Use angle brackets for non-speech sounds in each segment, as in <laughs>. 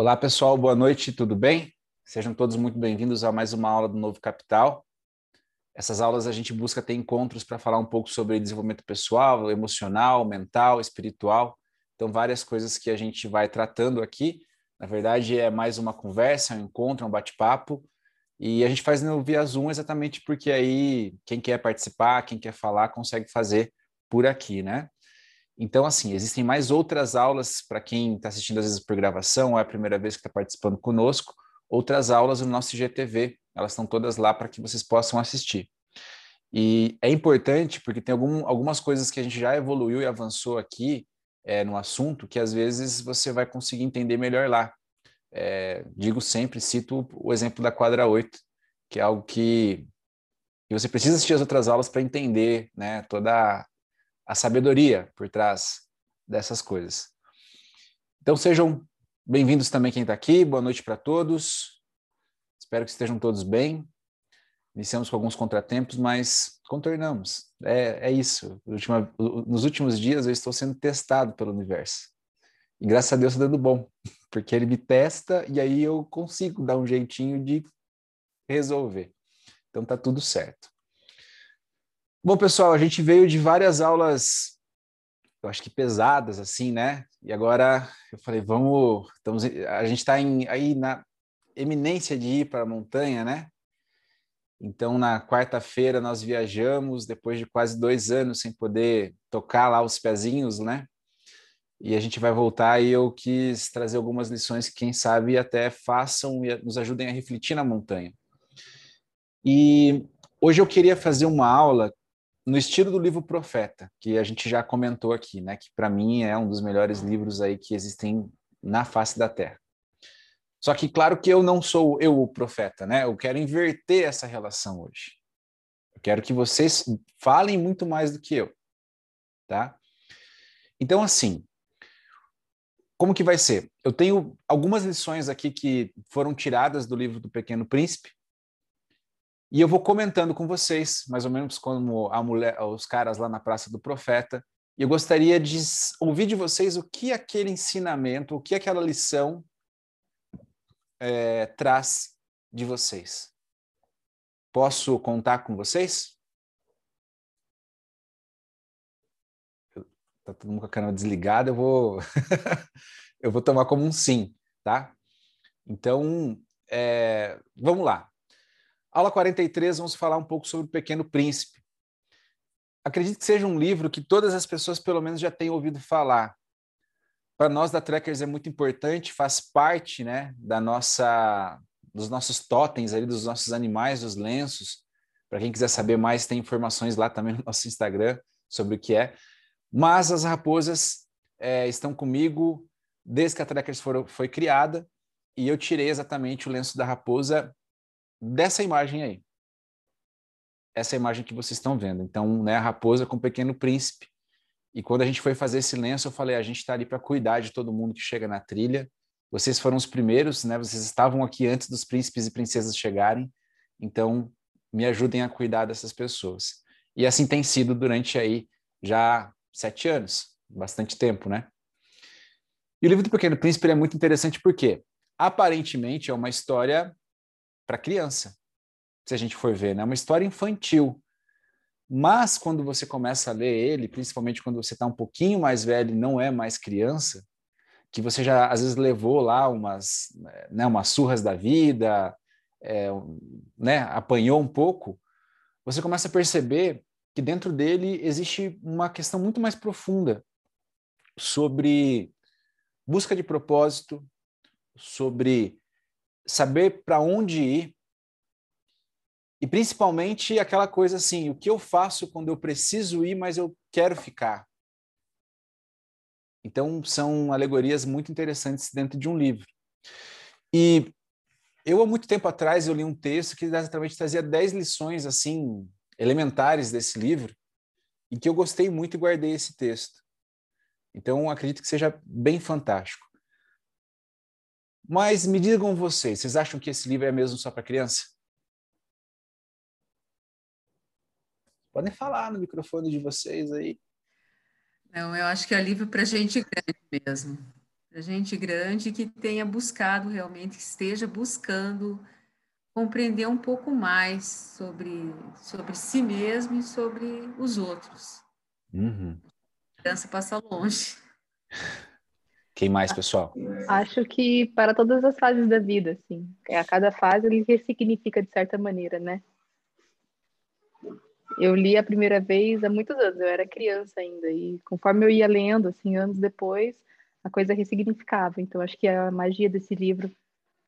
Olá, pessoal, boa noite, tudo bem? Sejam todos muito bem-vindos a mais uma aula do Novo Capital. Essas aulas a gente busca ter encontros para falar um pouco sobre desenvolvimento pessoal, emocional, mental, espiritual. Então, várias coisas que a gente vai tratando aqui. Na verdade, é mais uma conversa, um encontro, um bate-papo. E a gente faz no via Zoom exatamente porque aí quem quer participar, quem quer falar, consegue fazer por aqui, né? Então, assim, existem mais outras aulas para quem está assistindo às vezes por gravação, ou é a primeira vez que está participando conosco, outras aulas no nosso IGTV, elas estão todas lá para que vocês possam assistir. E é importante porque tem algum, algumas coisas que a gente já evoluiu e avançou aqui é, no assunto que às vezes você vai conseguir entender melhor lá. É, digo sempre, cito o exemplo da quadra 8, que é algo que, que você precisa assistir as outras aulas para entender né, toda a sabedoria por trás dessas coisas. Então sejam bem-vindos também quem está aqui, boa noite para todos. Espero que estejam todos bem. Iniciamos com alguns contratempos, mas contornamos. É, é isso. nos últimos dias eu estou sendo testado pelo universo. E graças a Deus está dando bom, <laughs> porque ele me testa e aí eu consigo dar um jeitinho de resolver. Então tá tudo certo. Bom, pessoal, a gente veio de várias aulas, eu acho que pesadas, assim, né? E agora eu falei, vamos. Estamos, a gente está aí na eminência de ir para a montanha, né? Então, na quarta-feira, nós viajamos, depois de quase dois anos sem poder tocar lá os pezinhos, né? E a gente vai voltar e eu quis trazer algumas lições que, quem sabe, até façam e nos ajudem a refletir na montanha. E hoje eu queria fazer uma aula no estilo do livro Profeta, que a gente já comentou aqui, né, que para mim é um dos melhores livros aí que existem na face da Terra. Só que claro que eu não sou eu o profeta, né? Eu quero inverter essa relação hoje. Eu quero que vocês falem muito mais do que eu, tá? Então assim, como que vai ser? Eu tenho algumas lições aqui que foram tiradas do livro do Pequeno Príncipe, e eu vou comentando com vocês, mais ou menos como mulher, os caras lá na Praça do Profeta. E eu gostaria de ouvir de vocês o que aquele ensinamento, o que aquela lição é, traz de vocês. Posso contar com vocês? Tá todo mundo com a câmera desligada, eu vou <laughs> eu vou tomar como um sim, tá? Então, é, vamos lá. Aula 43, vamos falar um pouco sobre o Pequeno Príncipe. Acredito que seja um livro que todas as pessoas, pelo menos, já tenham ouvido falar. Para nós da Trekkers é muito importante, faz parte né, da nossa, dos nossos totens, ali, dos nossos animais, dos lenços. Para quem quiser saber mais, tem informações lá também no nosso Instagram sobre o que é. Mas as raposas é, estão comigo desde que a Trekkers foi criada e eu tirei exatamente o lenço da raposa dessa imagem aí. Essa imagem que vocês estão vendo. Então, né, a raposa com o pequeno príncipe. E quando a gente foi fazer esse lenço, eu falei: a gente está ali para cuidar de todo mundo que chega na trilha. Vocês foram os primeiros, né? Vocês estavam aqui antes dos príncipes e princesas chegarem. Então, me ajudem a cuidar dessas pessoas. E assim tem sido durante aí já sete anos, bastante tempo, né? E o livro do Pequeno Príncipe é muito interessante porque, aparentemente, é uma história para criança, se a gente for ver, né? É uma história infantil. Mas quando você começa a ler ele, principalmente quando você está um pouquinho mais velho e não é mais criança, que você já às vezes levou lá umas, né, umas surras da vida, é, né, apanhou um pouco, você começa a perceber que dentro dele existe uma questão muito mais profunda sobre busca de propósito, sobre saber para onde ir e principalmente aquela coisa assim, o que eu faço quando eu preciso ir, mas eu quero ficar. Então são alegorias muito interessantes dentro de um livro. E eu há muito tempo atrás eu li um texto que exatamente trazia dez lições assim elementares desse livro e que eu gostei muito e guardei esse texto. Então acredito que seja bem fantástico. Mas me digam vocês, vocês acham que esse livro é mesmo só para criança? Podem falar no microfone de vocês aí. Não, eu acho que é livro para gente grande mesmo. gente grande que tenha buscado realmente, que esteja buscando compreender um pouco mais sobre, sobre si mesmo e sobre os outros. Uhum. A criança passa longe. <laughs> Quem mais, pessoal? Acho que para todas as fases da vida, assim. A cada fase ele ressignifica de certa maneira, né? Eu li a primeira vez há muitos anos, eu era criança ainda, e conforme eu ia lendo, assim, anos depois, a coisa ressignificava. Então, acho que a magia desse livro,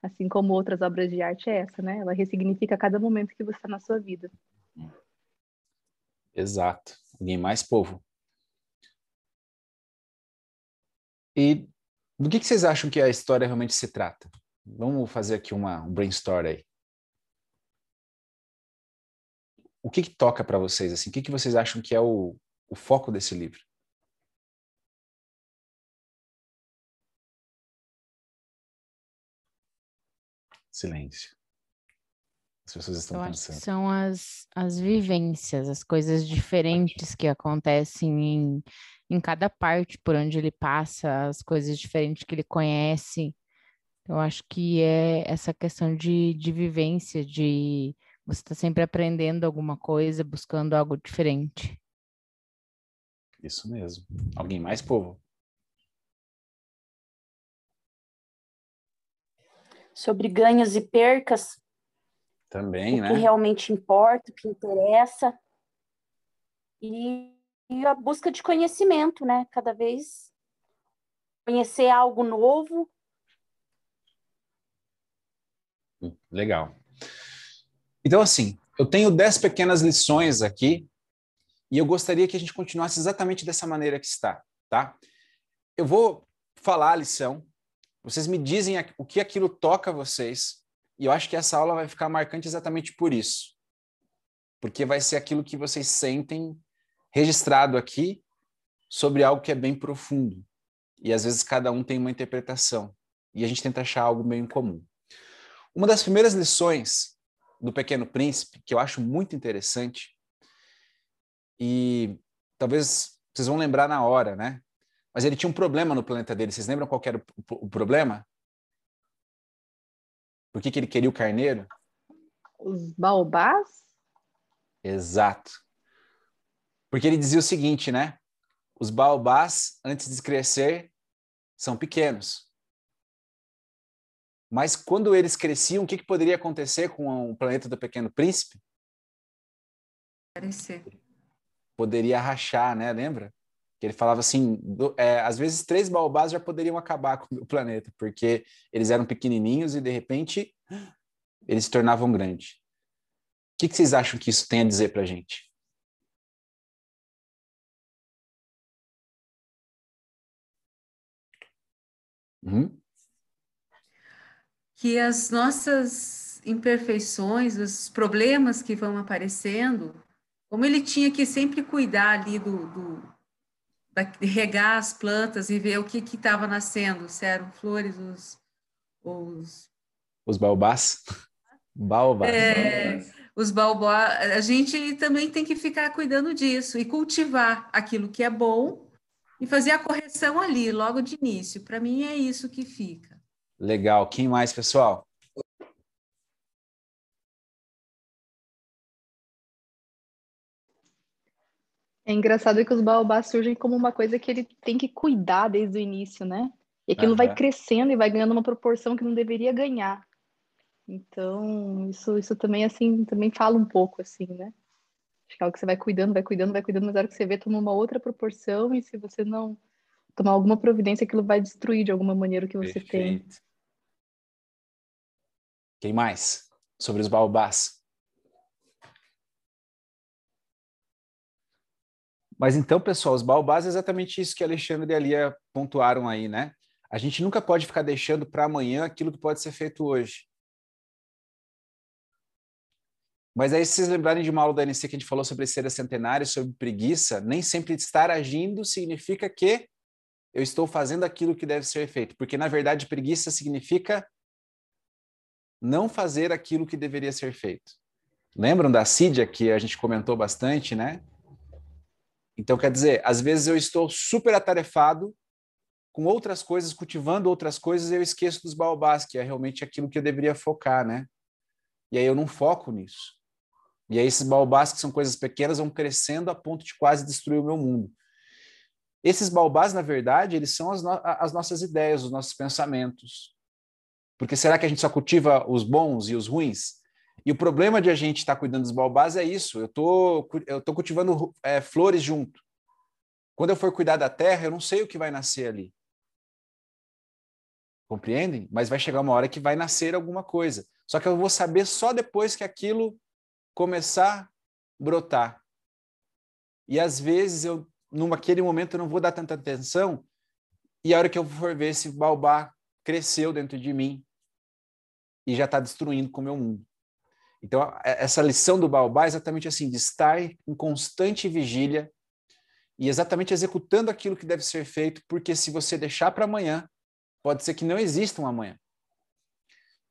assim como outras obras de arte, é essa, né? Ela ressignifica cada momento que você está na sua vida. Exato. Alguém mais, povo? E do que, que vocês acham que a história realmente se trata? Vamos fazer aqui uma, um brainstorm aí. O que, que toca para vocês? Assim? O que, que vocês acham que é o, o foco desse livro? Silêncio. As pessoas estão Eu pensando. são as, as vivências, as coisas diferentes que acontecem em, em cada parte por onde ele passa, as coisas diferentes que ele conhece. Eu acho que é essa questão de, de vivência, de você estar tá sempre aprendendo alguma coisa, buscando algo diferente. Isso mesmo. Alguém mais, povo? Sobre ganhos e percas. Também, o né? que realmente importa, o que interessa. E, e a busca de conhecimento, né? Cada vez conhecer algo novo. Legal. Então, assim, eu tenho dez pequenas lições aqui e eu gostaria que a gente continuasse exatamente dessa maneira que está, tá? Eu vou falar a lição, vocês me dizem o que aquilo toca a vocês, e eu acho que essa aula vai ficar marcante exatamente por isso. Porque vai ser aquilo que vocês sentem registrado aqui sobre algo que é bem profundo. E às vezes cada um tem uma interpretação, e a gente tenta achar algo meio em comum. Uma das primeiras lições do Pequeno Príncipe, que eu acho muito interessante, e talvez vocês vão lembrar na hora, né? Mas ele tinha um problema no planeta dele. Vocês lembram qual era o, o, o problema? Por que, que ele queria o carneiro? Os baobás? Exato. Porque ele dizia o seguinte, né? Os baobás, antes de crescer, são pequenos. Mas quando eles cresciam, o que, que poderia acontecer com o planeta do Pequeno Príncipe? Poderia rachar, né? Lembra? Que ele falava assim, do, é, às vezes três baobás já poderiam acabar com o planeta, porque eles eram pequenininhos e de repente eles se tornavam grandes. O que, que vocês acham que isso tem a dizer para a gente? Uhum que as nossas imperfeições, os problemas que vão aparecendo, como ele tinha que sempre cuidar ali do, do da, de regar as plantas e ver o que estava nascendo, se eram flores, os os, os baobás, <laughs> baobás. É, os baobás, a gente também tem que ficar cuidando disso e cultivar aquilo que é bom e fazer a correção ali, logo de início. Para mim é isso que fica. Legal. Quem mais, pessoal? É engraçado que os baobás surgem como uma coisa que ele tem que cuidar desde o início, né? E aquilo uhum. vai crescendo e vai ganhando uma proporção que não deveria ganhar. Então, isso, isso também, assim, também fala um pouco, assim, né? Acho que algo que você vai cuidando, vai cuidando, vai cuidando, mas na hora que você vê, toma uma outra proporção e se você não tomar alguma providência, aquilo vai destruir de alguma maneira o que você Perfeito. tem. Quem mais? Sobre os baobás. Mas então, pessoal, os baobás é exatamente isso que Alexandre e a pontuaram aí, né? A gente nunca pode ficar deixando para amanhã aquilo que pode ser feito hoje. Mas aí, se vocês lembrarem de uma aula da NC que a gente falou sobre ser centenário, sobre preguiça, nem sempre estar agindo significa que eu estou fazendo aquilo que deve ser feito. Porque, na verdade, preguiça significa não fazer aquilo que deveria ser feito. Lembram da Sídia que a gente comentou bastante, né? Então, quer dizer, às vezes eu estou super atarefado com outras coisas, cultivando outras coisas, eu esqueço dos baobás, que é realmente aquilo que eu deveria focar, né? E aí eu não foco nisso. E aí esses baobás, que são coisas pequenas, vão crescendo a ponto de quase destruir o meu mundo. Esses baobás, na verdade, eles são as, no as nossas ideias, os nossos pensamentos. Porque será que a gente só cultiva os bons e os ruins? E o problema de a gente estar tá cuidando dos baobás é isso. Eu tô, eu tô cultivando é, flores junto. Quando eu for cuidar da terra, eu não sei o que vai nascer ali. Compreendem? Mas vai chegar uma hora que vai nascer alguma coisa. Só que eu vou saber só depois que aquilo começar a brotar. E às vezes eu, naquele momento, eu não vou dar tanta atenção. E a hora que eu for ver esse baobá cresceu dentro de mim e já está destruindo com o meu mundo. Então, essa lição do baobá é exatamente assim, de estar em constante vigília e exatamente executando aquilo que deve ser feito, porque se você deixar para amanhã, pode ser que não exista um amanhã.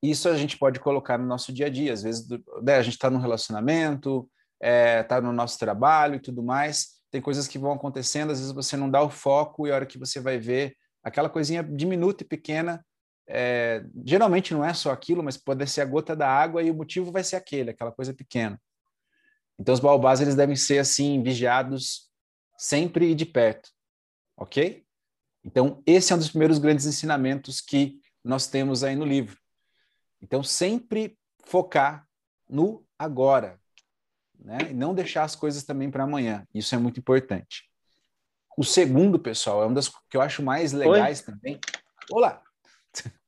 Isso a gente pode colocar no nosso dia a dia. Às vezes né, a gente está num relacionamento, está é, tá no nosso trabalho e tudo mais. Tem coisas que vão acontecendo, às vezes você não dá o foco e a hora que você vai ver aquela coisinha diminuta e pequena, é, geralmente não é só aquilo, mas pode ser a gota da água e o motivo vai ser aquele, aquela coisa pequena. Então os baobás eles devem ser assim vigiados sempre e de perto, ok? Então, esse é um dos primeiros grandes ensinamentos que nós temos aí no livro. Então, sempre focar no agora, né? E não deixar as coisas também para amanhã. Isso é muito importante. O segundo, pessoal, é um das que eu acho mais legais Oi? também. Olá! <laughs>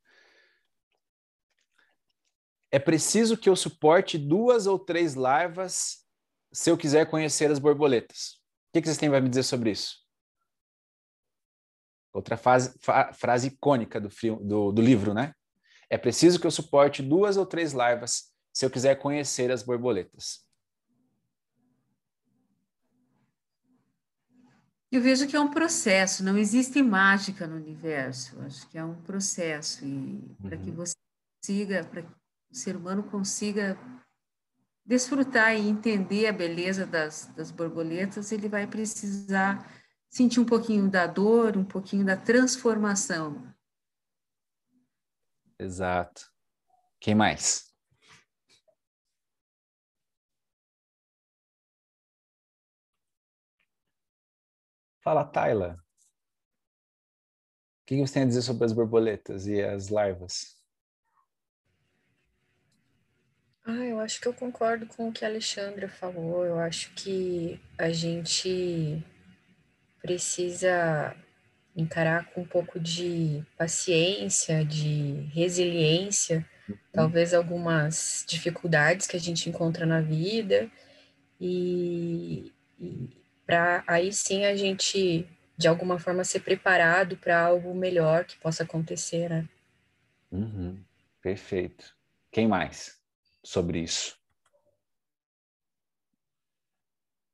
É preciso que eu suporte duas ou três larvas se eu quiser conhecer as borboletas. O que vocês têm para me dizer sobre isso? Outra fase, frase icônica do, do, do livro, né? É preciso que eu suporte duas ou três larvas se eu quiser conhecer as borboletas. Eu vejo que é um processo, não existe mágica no universo. Acho que é um processo e uhum. para que você consiga, para que o ser humano consiga desfrutar e entender a beleza das, das borboletas, ele vai precisar sentir um pouquinho da dor, um pouquinho da transformação. Exato. Quem mais? Fala, Tayla. O que você tem a dizer sobre as borboletas e as larvas? Ah, eu acho que eu concordo com o que a Alexandra falou. Eu acho que a gente precisa encarar com um pouco de paciência, de resiliência, uhum. talvez algumas dificuldades que a gente encontra na vida, e, e para aí sim a gente, de alguma forma, ser preparado para algo melhor que possa acontecer, né? Uhum. Perfeito. Quem mais sobre isso?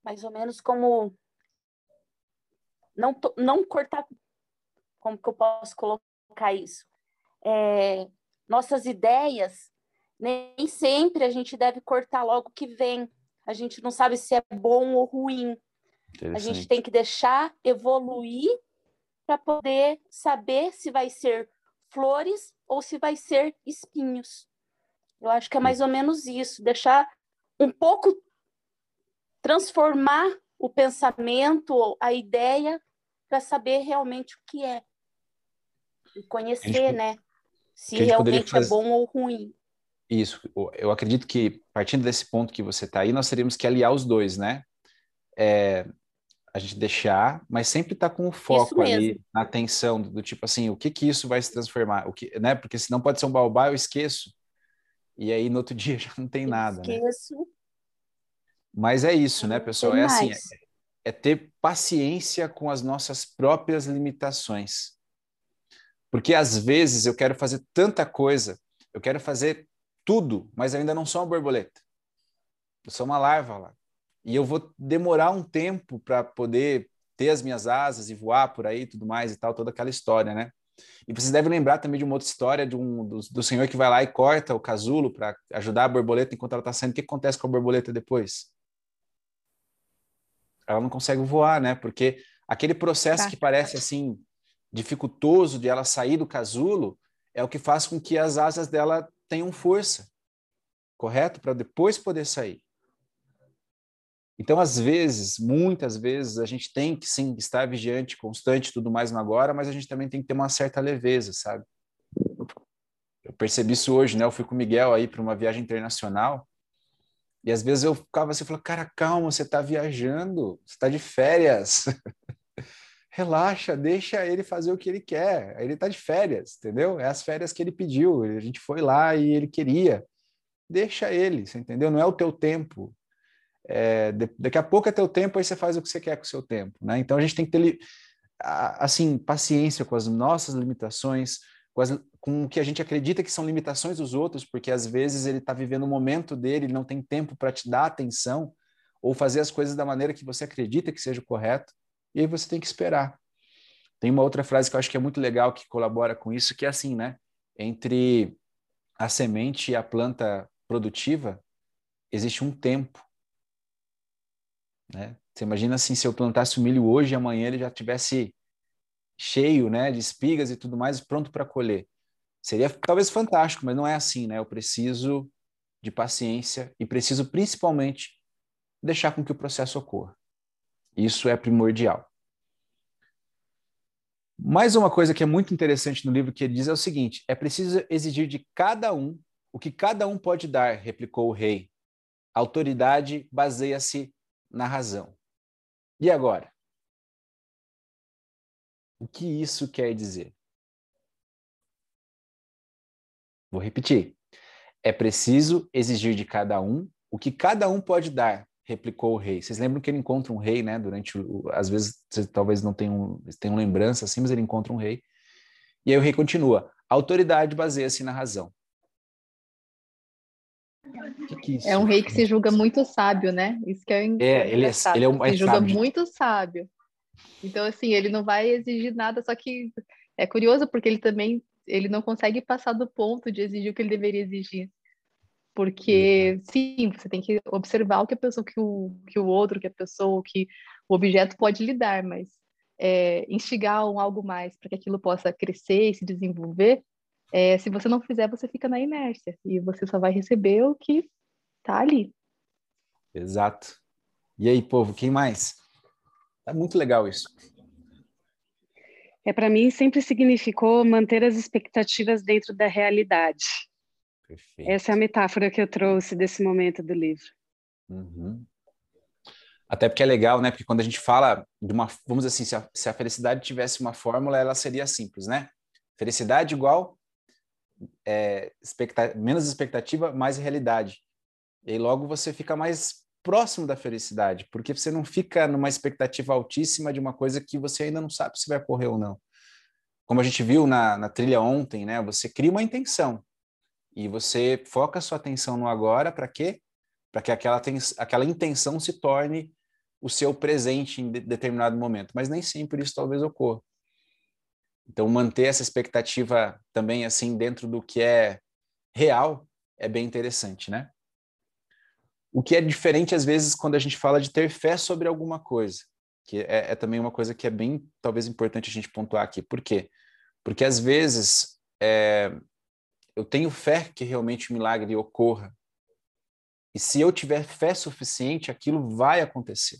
Mais ou menos como não, não cortar. Como que eu posso colocar isso? É, nossas ideias, nem sempre a gente deve cortar logo que vem. A gente não sabe se é bom ou ruim. A gente tem que deixar evoluir para poder saber se vai ser flores ou se vai ser espinhos. Eu acho que é mais ou menos isso, deixar um pouco transformar o pensamento, a ideia para saber realmente o que é. E conhecer, gente, né? Se realmente é fazer... é bom ou ruim. Isso, eu acredito que, partindo desse ponto que você está aí, nós teríamos que aliar os dois, né? É, a gente deixar, mas sempre estar tá com o foco ali, na atenção, do, do, tipo assim, o que que isso vai se transformar? O que, né? Porque senão pode ser um baobá, eu esqueço. E aí no outro <laughs> dia já não tem nada, né? Esqueço. Né? Mas é isso, né, pessoal? É assim, é ter paciência com as nossas próprias limitações. Porque às vezes eu quero fazer tanta coisa, eu quero fazer tudo, mas ainda não sou uma borboleta. Eu sou uma larva lá. E eu vou demorar um tempo para poder ter as minhas asas e voar por aí tudo mais e tal, toda aquela história, né? E vocês devem lembrar também de uma outra história de um, do, do senhor que vai lá e corta o casulo para ajudar a borboleta enquanto ela está saindo. O que acontece com a borboleta depois? ela não consegue voar, né? Porque aquele processo tá. que parece assim dificultoso de ela sair do casulo é o que faz com que as asas dela tenham força, correto? Para depois poder sair. Então, às vezes, muitas vezes, a gente tem que sim estar vigiante, constante, tudo mais no agora, mas a gente também tem que ter uma certa leveza, sabe? Eu percebi isso hoje, né? Eu fui com o Miguel aí para uma viagem internacional e às vezes eu ficava assim, falando, cara, calma, você está viajando, você está de férias. <laughs> Relaxa, deixa ele fazer o que ele quer. Ele está de férias, entendeu? É as férias que ele pediu. A gente foi lá e ele queria. Deixa ele, você entendeu? Não é o teu tempo. É, daqui a pouco é teu tempo, aí você faz o que você quer com o seu tempo, né? Então a gente tem que ter assim paciência com as nossas limitações, com, as, com o que a gente acredita que são limitações dos outros, porque às vezes ele está vivendo o momento dele, não tem tempo para te dar atenção ou fazer as coisas da maneira que você acredita que seja correto, e aí você tem que esperar. Tem uma outra frase que eu acho que é muito legal que colabora com isso, que é assim, né? Entre a semente e a planta produtiva existe um tempo. Né? Você imagina assim, se eu plantasse o milho hoje e amanhã ele já tivesse cheio, né, de espigas e tudo mais, pronto para colher. Seria talvez fantástico, mas não é assim, né? Eu preciso de paciência e preciso principalmente deixar com que o processo ocorra. Isso é primordial. Mais uma coisa que é muito interessante no livro que ele diz é o seguinte: é preciso exigir de cada um o que cada um pode dar, replicou o rei. A autoridade baseia-se na razão. E agora? O que isso quer dizer? Vou repetir. É preciso exigir de cada um o que cada um pode dar, replicou o rei. Vocês lembram que ele encontra um rei, né? Durante o, às vezes vocês talvez não tenham, tenham lembrança assim, mas ele encontra um rei. E aí o rei continua: a autoridade baseia-se na razão. Que que é, é, um rei que se julga muito sábio, né? Isso que é, é ele é, ele é, um, é se julga sábio. muito sábio. Então, assim, ele não vai exigir nada, só que é curioso porque ele também ele não consegue passar do ponto de exigir o que ele deveria exigir. Porque, uhum. sim, você tem que observar o que a pessoa, que o, que o outro, que a pessoa, que o objeto pode lhe dar, mas é, instigar um algo mais para que aquilo possa crescer e se desenvolver, é, se você não fizer, você fica na inércia e você só vai receber o que está ali. Exato. E aí, povo, quem mais? É muito legal isso. É para mim sempre significou manter as expectativas dentro da realidade. Perfeito. Essa é a metáfora que eu trouxe desse momento do livro. Uhum. Até porque é legal, né? Porque quando a gente fala de uma, vamos dizer assim, se a, se a felicidade tivesse uma fórmula, ela seria simples, né? Felicidade igual é, expecta menos expectativa, mais realidade. E aí logo você fica mais próximo da felicidade, porque você não fica numa expectativa altíssima de uma coisa que você ainda não sabe se vai ocorrer ou não. Como a gente viu na, na trilha ontem, né? Você cria uma intenção e você foca sua atenção no agora para quê? Para que aquela, aquela intenção se torne o seu presente em de, determinado momento. Mas nem sempre isso talvez ocorra. Então, manter essa expectativa também assim dentro do que é real é bem interessante, né? O que é diferente, às vezes, quando a gente fala de ter fé sobre alguma coisa, que é, é também uma coisa que é bem, talvez, importante a gente pontuar aqui. Por quê? Porque, às vezes, é, eu tenho fé que realmente o milagre ocorra. E se eu tiver fé suficiente, aquilo vai acontecer.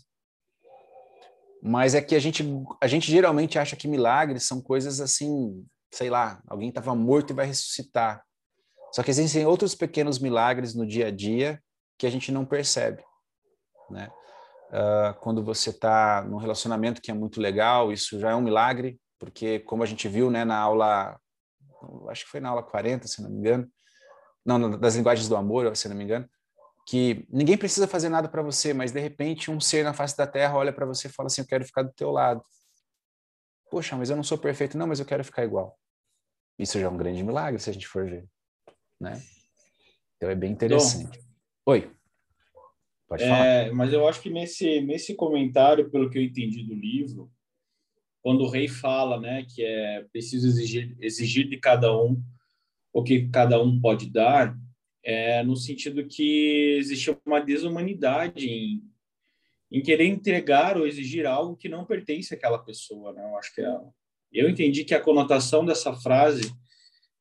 Mas é que a gente, a gente geralmente acha que milagres são coisas assim, sei lá, alguém estava morto e vai ressuscitar. Só que existem outros pequenos milagres no dia a dia que a gente não percebe, né? Uh, quando você está num relacionamento que é muito legal, isso já é um milagre, porque como a gente viu, né, na aula, acho que foi na aula 40, se não me engano, não, das linguagens do amor, se não me engano, que ninguém precisa fazer nada para você, mas de repente um ser na face da terra olha para você e fala assim, eu quero ficar do teu lado. Poxa, mas eu não sou perfeito, não, mas eu quero ficar igual. Isso já é um grande milagre se a gente for ver, né? Então é bem interessante. Oi. Pode falar. É, mas eu acho que nesse, nesse comentário, pelo que eu entendi do livro, quando o rei fala né, que é preciso exigir, exigir de cada um o que cada um pode dar, é no sentido que existe uma desumanidade em, em querer entregar ou exigir algo que não pertence àquela pessoa. Né? Eu acho que é Eu entendi que a conotação dessa frase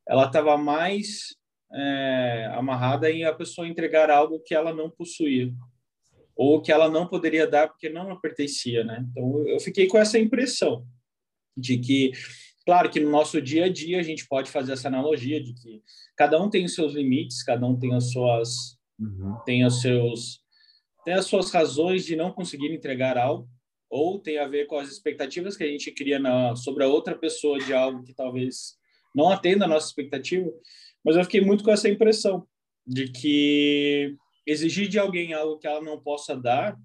ela estava mais é, amarrada em a pessoa entregar algo que ela não possuía ou que ela não poderia dar porque não pertencia, né? Então eu fiquei com essa impressão de que, claro, que no nosso dia a dia a gente pode fazer essa analogia de que cada um tem os seus limites, cada um tem as suas uhum. tem os seus tem as suas razões de não conseguir entregar algo ou tem a ver com as expectativas que a gente cria na, sobre a outra pessoa de algo que talvez não atenda a nossa expectativa, mas eu fiquei muito com essa impressão de que exigir de alguém algo que ela não possa dar,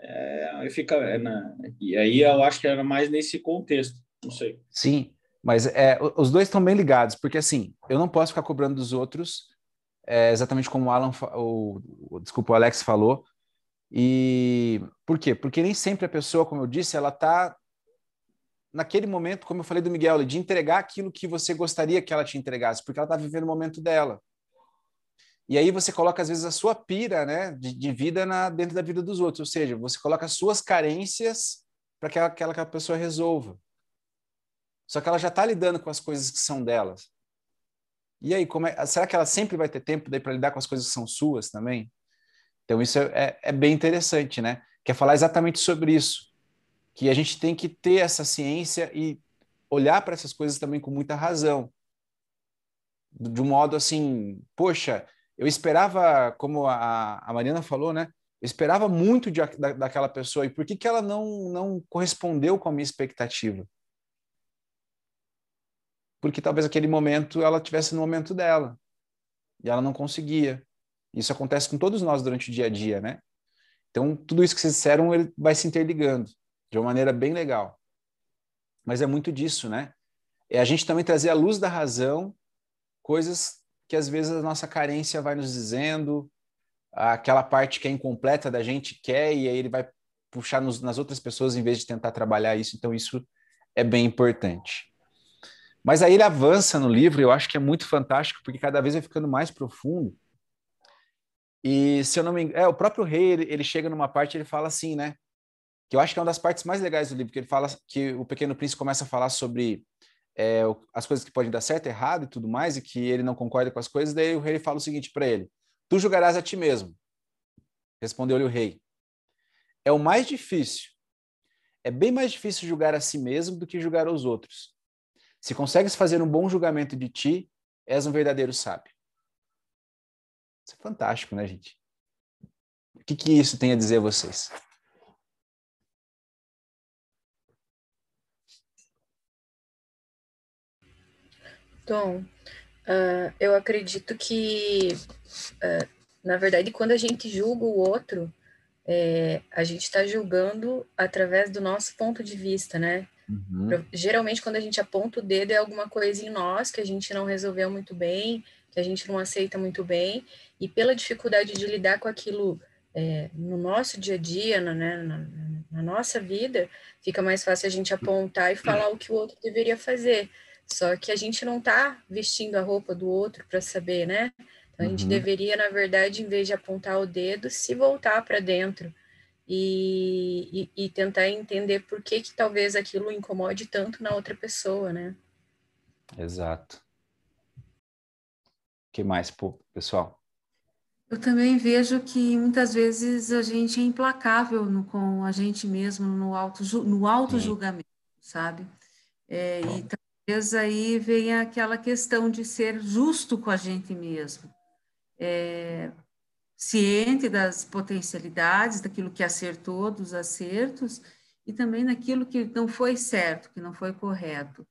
é, fica, é, na, e aí eu acho que era mais nesse contexto, não sei. Sim, mas é, os dois estão bem ligados, porque assim, eu não posso ficar cobrando dos outros, é, exatamente como o Alan, o, o, desculpa, o Alex falou, e por quê? Porque nem sempre a pessoa, como eu disse, ela está naquele momento, como eu falei do Miguel, de entregar aquilo que você gostaria que ela te entregasse, porque ela está vivendo o momento dela. E aí você coloca, às vezes, a sua pira né, de, de vida na, dentro da vida dos outros, ou seja, você coloca as suas carências para que aquela, pessoa resolva. Só que ela já está lidando com as coisas que são delas. E aí, é, será que ela sempre vai ter tempo para lidar com as coisas que são suas também? Então, isso é, é, é bem interessante, né? Quer falar exatamente sobre isso que a gente tem que ter essa ciência e olhar para essas coisas também com muita razão. De um modo assim, poxa, eu esperava, como a, a Mariana falou, né? Eu esperava muito de, da, daquela pessoa e por que, que ela não, não correspondeu com a minha expectativa? Porque talvez aquele momento ela tivesse no momento dela e ela não conseguia. Isso acontece com todos nós durante o dia a dia, né? Então, tudo isso que vocês disseram ele vai se interligando de uma maneira bem legal. Mas é muito disso, né? É a gente também trazer à luz da razão coisas que às vezes a nossa carência vai nos dizendo, aquela parte que é incompleta da gente quer e aí ele vai puxar nos, nas outras pessoas em vez de tentar trabalhar isso. Então isso é bem importante. Mas aí ele avança no livro, eu acho que é muito fantástico porque cada vez vai ficando mais profundo. E se eu não me engano, é o próprio rei, ele, ele chega numa parte ele fala assim, né? que eu acho que é uma das partes mais legais do livro, que ele fala que o Pequeno Príncipe começa a falar sobre é, as coisas que podem dar certo, errado e tudo mais, e que ele não concorda com as coisas, daí o rei fala o seguinte para ele: Tu julgarás a ti mesmo. Respondeu-lhe o rei: É o mais difícil. É bem mais difícil julgar a si mesmo do que julgar aos outros. Se consegues fazer um bom julgamento de ti, és um verdadeiro sábio. Isso é fantástico, né, gente? O que, que isso tem a dizer a vocês? Tom, uh, eu acredito que, uh, na verdade, quando a gente julga o outro, é, a gente está julgando através do nosso ponto de vista, né? Uhum. Geralmente, quando a gente aponta o dedo, é alguma coisa em nós que a gente não resolveu muito bem, que a gente não aceita muito bem, e pela dificuldade de lidar com aquilo é, no nosso dia a dia, na, né, na, na nossa vida, fica mais fácil a gente apontar e falar o que o outro deveria fazer. Só que a gente não está vestindo a roupa do outro para saber, né? Então a gente uhum. deveria, na verdade, em vez de apontar o dedo, se voltar para dentro e, e, e, tentar entender por que, que talvez aquilo incomode tanto na outra pessoa, né? Exato. O que mais, pessoal? Eu também vejo que muitas vezes a gente é implacável no, com a gente mesmo no auto, no auto julgamento, sabe? É, e talvez aí venha aquela questão de ser justo com a gente mesmo, é, ciente das potencialidades, daquilo que acertou, dos acertos, e também naquilo que não foi certo, que não foi correto,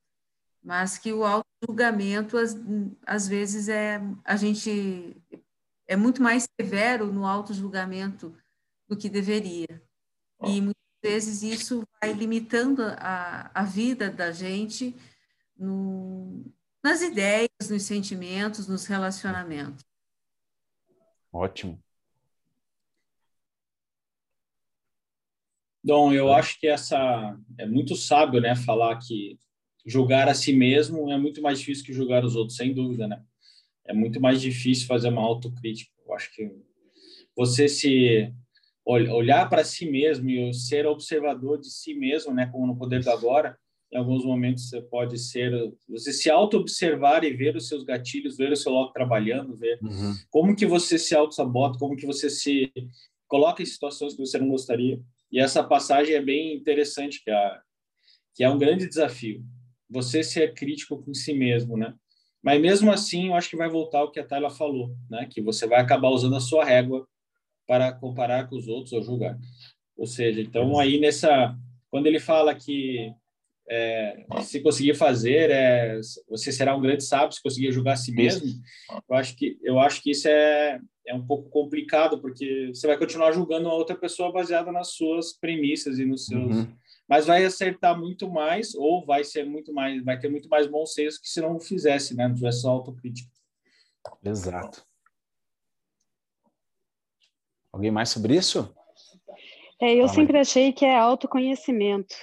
mas que o auto-julgamento, às, às vezes, é, a gente é muito mais severo no auto-julgamento do que deveria. E muitas vezes isso vai limitando a, a vida da gente no, nas ideias, nos sentimentos, nos relacionamentos. Ótimo. Dom, eu acho que essa é muito sábio, né, falar que julgar a si mesmo é muito mais difícil que julgar os outros, sem dúvida, né? É muito mais difícil fazer uma autocrítica. Eu acho que você se olhar para si mesmo e ser observador de si mesmo, né, como no poder do agora, em alguns momentos você pode ser, você se auto-observar e ver os seus gatilhos, ver o seu logo trabalhando, ver uhum. como que você se auto-sabota, como que você se coloca em situações que você não gostaria. E essa passagem é bem interessante, que é, que é um grande desafio. Você ser crítico com si mesmo, né? Mas mesmo assim, eu acho que vai voltar o que a Tayla falou, né? Que você vai acabar usando a sua régua para comparar com os outros ou julgar. Ou seja, então aí nessa, quando ele fala que é, se conseguir fazer, é, você será um grande sábio se conseguir julgar a si mesmo. Eu acho que eu acho que isso é é um pouco complicado porque você vai continuar julgando a outra pessoa baseada nas suas premissas e nos seus, uhum. mas vai acertar muito mais ou vai ser muito mais, vai ter muito mais bom senso que se não fizesse, né? Não tivesse só autocrítica. Exato. Alguém mais sobre isso? É, eu sempre achei que é autoconhecimento.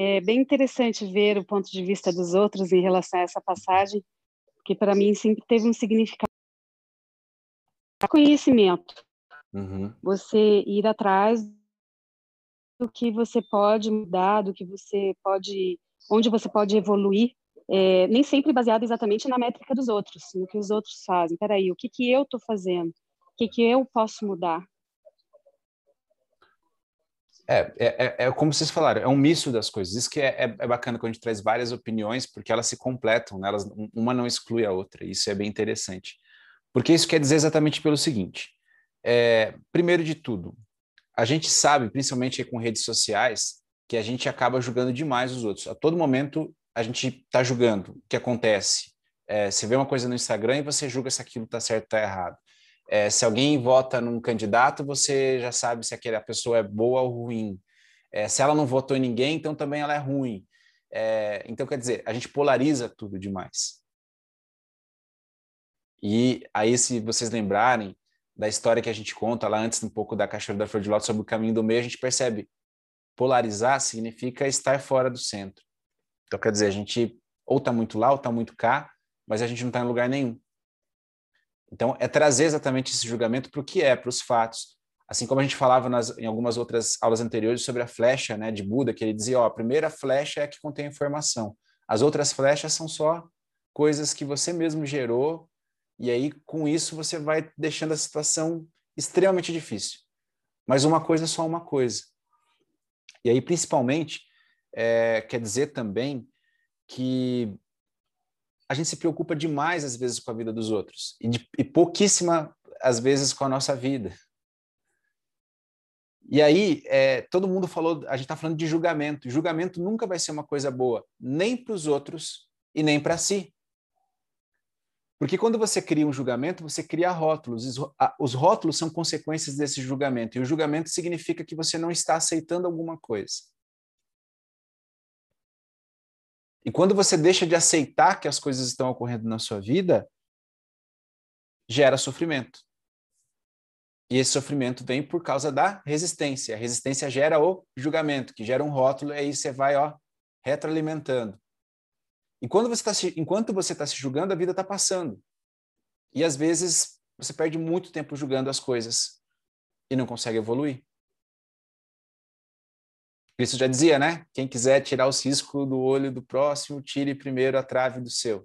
É bem interessante ver o ponto de vista dos outros em relação a essa passagem, que para mim sempre teve um significado. Conhecimento. Uhum. Você ir atrás do que você pode mudar, do que você pode, onde você pode evoluir, é, nem sempre baseado exatamente na métrica dos outros, no que os outros fazem. Peraí, o que que eu estou fazendo? O que que eu posso mudar? É, é, é, é, como vocês falaram, é um misto das coisas. Isso que é, é, é, bacana quando a gente traz várias opiniões, porque elas se completam, né? elas, uma não exclui a outra. Isso é bem interessante. Porque isso quer dizer exatamente pelo seguinte: é, primeiro de tudo, a gente sabe, principalmente com redes sociais, que a gente acaba julgando demais os outros. A todo momento a gente está julgando o que acontece. É, você vê uma coisa no Instagram e você julga se aquilo está certo ou está errado. É, se alguém vota num candidato, você já sabe se aquela pessoa é boa ou ruim. É, se ela não votou em ninguém, então também ela é ruim. É, então, quer dizer, a gente polariza tudo demais. E aí, se vocês lembrarem da história que a gente conta lá antes, um pouco da Cachoeira da Flor de Lótus sobre o caminho do meio, a gente percebe polarizar significa estar fora do centro. Então, quer dizer, a gente ou está muito lá ou está muito cá, mas a gente não está em lugar nenhum. Então, é trazer exatamente esse julgamento para o que é, para os fatos. Assim como a gente falava nas, em algumas outras aulas anteriores sobre a flecha né, de Buda, que ele dizia: ó, a primeira flecha é a que contém informação, as outras flechas são só coisas que você mesmo gerou, e aí com isso você vai deixando a situação extremamente difícil. Mas uma coisa é só uma coisa. E aí, principalmente, é, quer dizer também que a gente se preocupa demais, às vezes, com a vida dos outros e, de, e pouquíssima, às vezes, com a nossa vida. E aí, é, todo mundo falou, a gente está falando de julgamento. Julgamento nunca vai ser uma coisa boa, nem para os outros e nem para si. Porque quando você cria um julgamento, você cria rótulos. Os rótulos são consequências desse julgamento. E o julgamento significa que você não está aceitando alguma coisa. E quando você deixa de aceitar que as coisas estão ocorrendo na sua vida, gera sofrimento. E esse sofrimento vem por causa da resistência. A resistência gera o julgamento, que gera um rótulo, e aí você vai ó, retroalimentando. E quando você tá se, enquanto você está se julgando, a vida está passando. E às vezes você perde muito tempo julgando as coisas e não consegue evoluir. Cristo já dizia, né? Quem quiser tirar o cisco do olho do próximo, tire primeiro a trave do seu.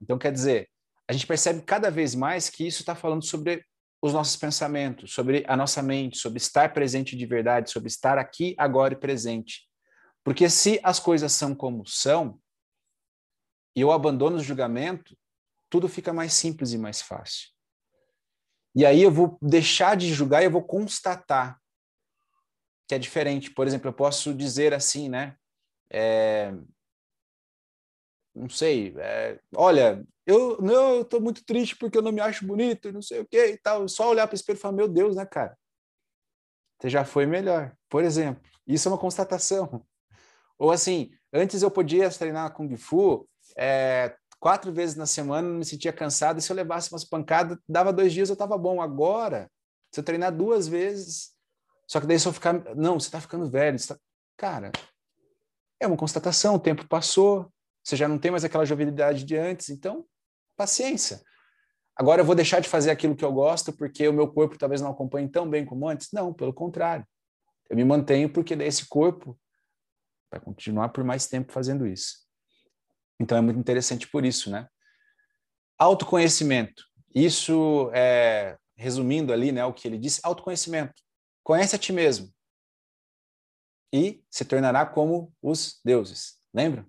Então, quer dizer, a gente percebe cada vez mais que isso está falando sobre os nossos pensamentos, sobre a nossa mente, sobre estar presente de verdade, sobre estar aqui, agora e presente. Porque se as coisas são como são, e eu abandono o julgamento, tudo fica mais simples e mais fácil. E aí eu vou deixar de julgar e eu vou constatar que é diferente. Por exemplo, eu posso dizer assim, né? É, não sei, é, olha, eu não, eu tô muito triste porque eu não me acho bonito, não sei o que e tal. Só olhar para o espelho e falar, meu Deus, né, cara? Você já foi melhor. Por exemplo, isso é uma constatação. <laughs> Ou assim, antes eu podia treinar Kung Fu é, quatro vezes na semana, não me sentia cansado, e se eu levasse umas pancadas, dava dois dias, eu estava bom. Agora, se eu treinar duas vezes, só que daí eu ficar, não, você está ficando velho, tá... cara, é uma constatação, o tempo passou, você já não tem mais aquela jovialidade de antes, então, paciência. Agora eu vou deixar de fazer aquilo que eu gosto porque o meu corpo talvez não acompanhe tão bem como antes? Não, pelo contrário. Eu me mantenho porque daí esse corpo vai continuar por mais tempo fazendo isso. Então é muito interessante por isso, né? Autoconhecimento. Isso é, resumindo ali, né, o que ele disse, autoconhecimento. Conhece a ti mesmo e se tornará como os deuses. Lembra?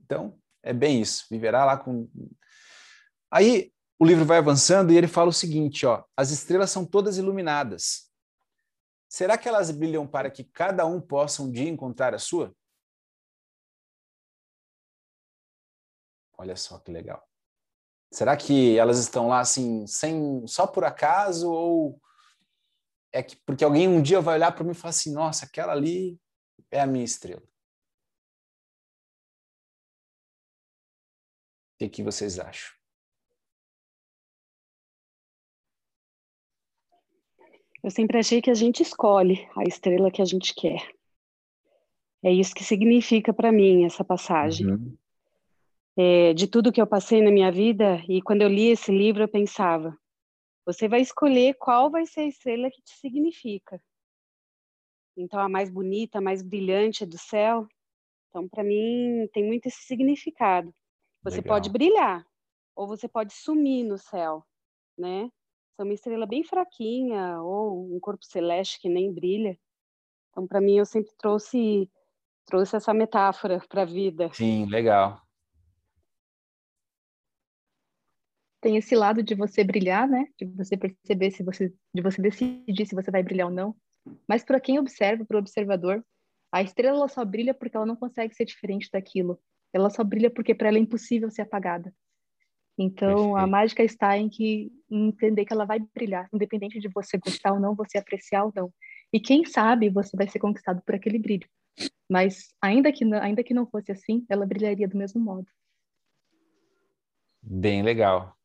Então, é bem isso. Viverá lá com Aí o livro vai avançando e ele fala o seguinte, ó: As estrelas são todas iluminadas. Será que elas brilham para que cada um possa um dia encontrar a sua? Olha só que legal. Será que elas estão lá assim, sem só por acaso ou é que porque alguém um dia vai olhar para mim e falar assim: "Nossa, aquela ali é a minha estrela"? O que vocês acham? Eu sempre achei que a gente escolhe a estrela que a gente quer. É isso que significa para mim essa passagem. Uhum é, de tudo que eu passei na minha vida, e quando eu li esse livro, eu pensava: você vai escolher qual vai ser a estrela que te significa. Então, a mais bonita, a mais brilhante do céu. Então, para mim, tem muito esse significado. Você Legal. pode brilhar, ou você pode sumir no céu, né? Ser uma estrela bem fraquinha, ou um corpo celeste que nem brilha. Então, para mim, eu sempre trouxe trouxe essa metáfora para a vida. Sim, legal. Tem esse lado de você brilhar, né? De você perceber se você, de você decidir se você vai brilhar ou não. Mas para quem observa, para o observador, a estrela ela só brilha porque ela não consegue ser diferente daquilo. Ela só brilha porque para ela é impossível ser apagada. Então, Perfeito. a mágica está em que em entender que ela vai brilhar, independente de você gostar ou não, você apreciar ou não. E quem sabe você vai ser conquistado por aquele brilho. Mas ainda que ainda que não fosse assim, ela brilharia do mesmo modo. Bem legal.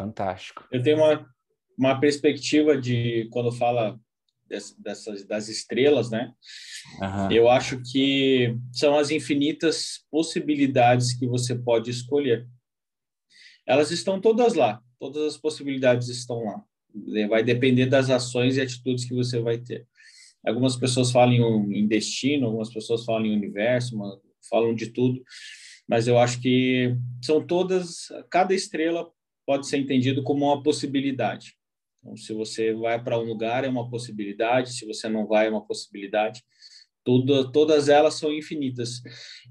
Fantástico. Eu tenho uma, uma perspectiva de quando fala dessas das estrelas, né? Uhum. Eu acho que são as infinitas possibilidades que você pode escolher. Elas estão todas lá, todas as possibilidades estão lá. Vai depender das ações e atitudes que você vai ter. Algumas pessoas falam em destino, algumas pessoas falam em universo, falam de tudo, mas eu acho que são todas, cada estrela pode ser entendido como uma possibilidade. Então, se você vai para um lugar, é uma possibilidade, se você não vai, é uma possibilidade. Tudo, todas elas são infinitas.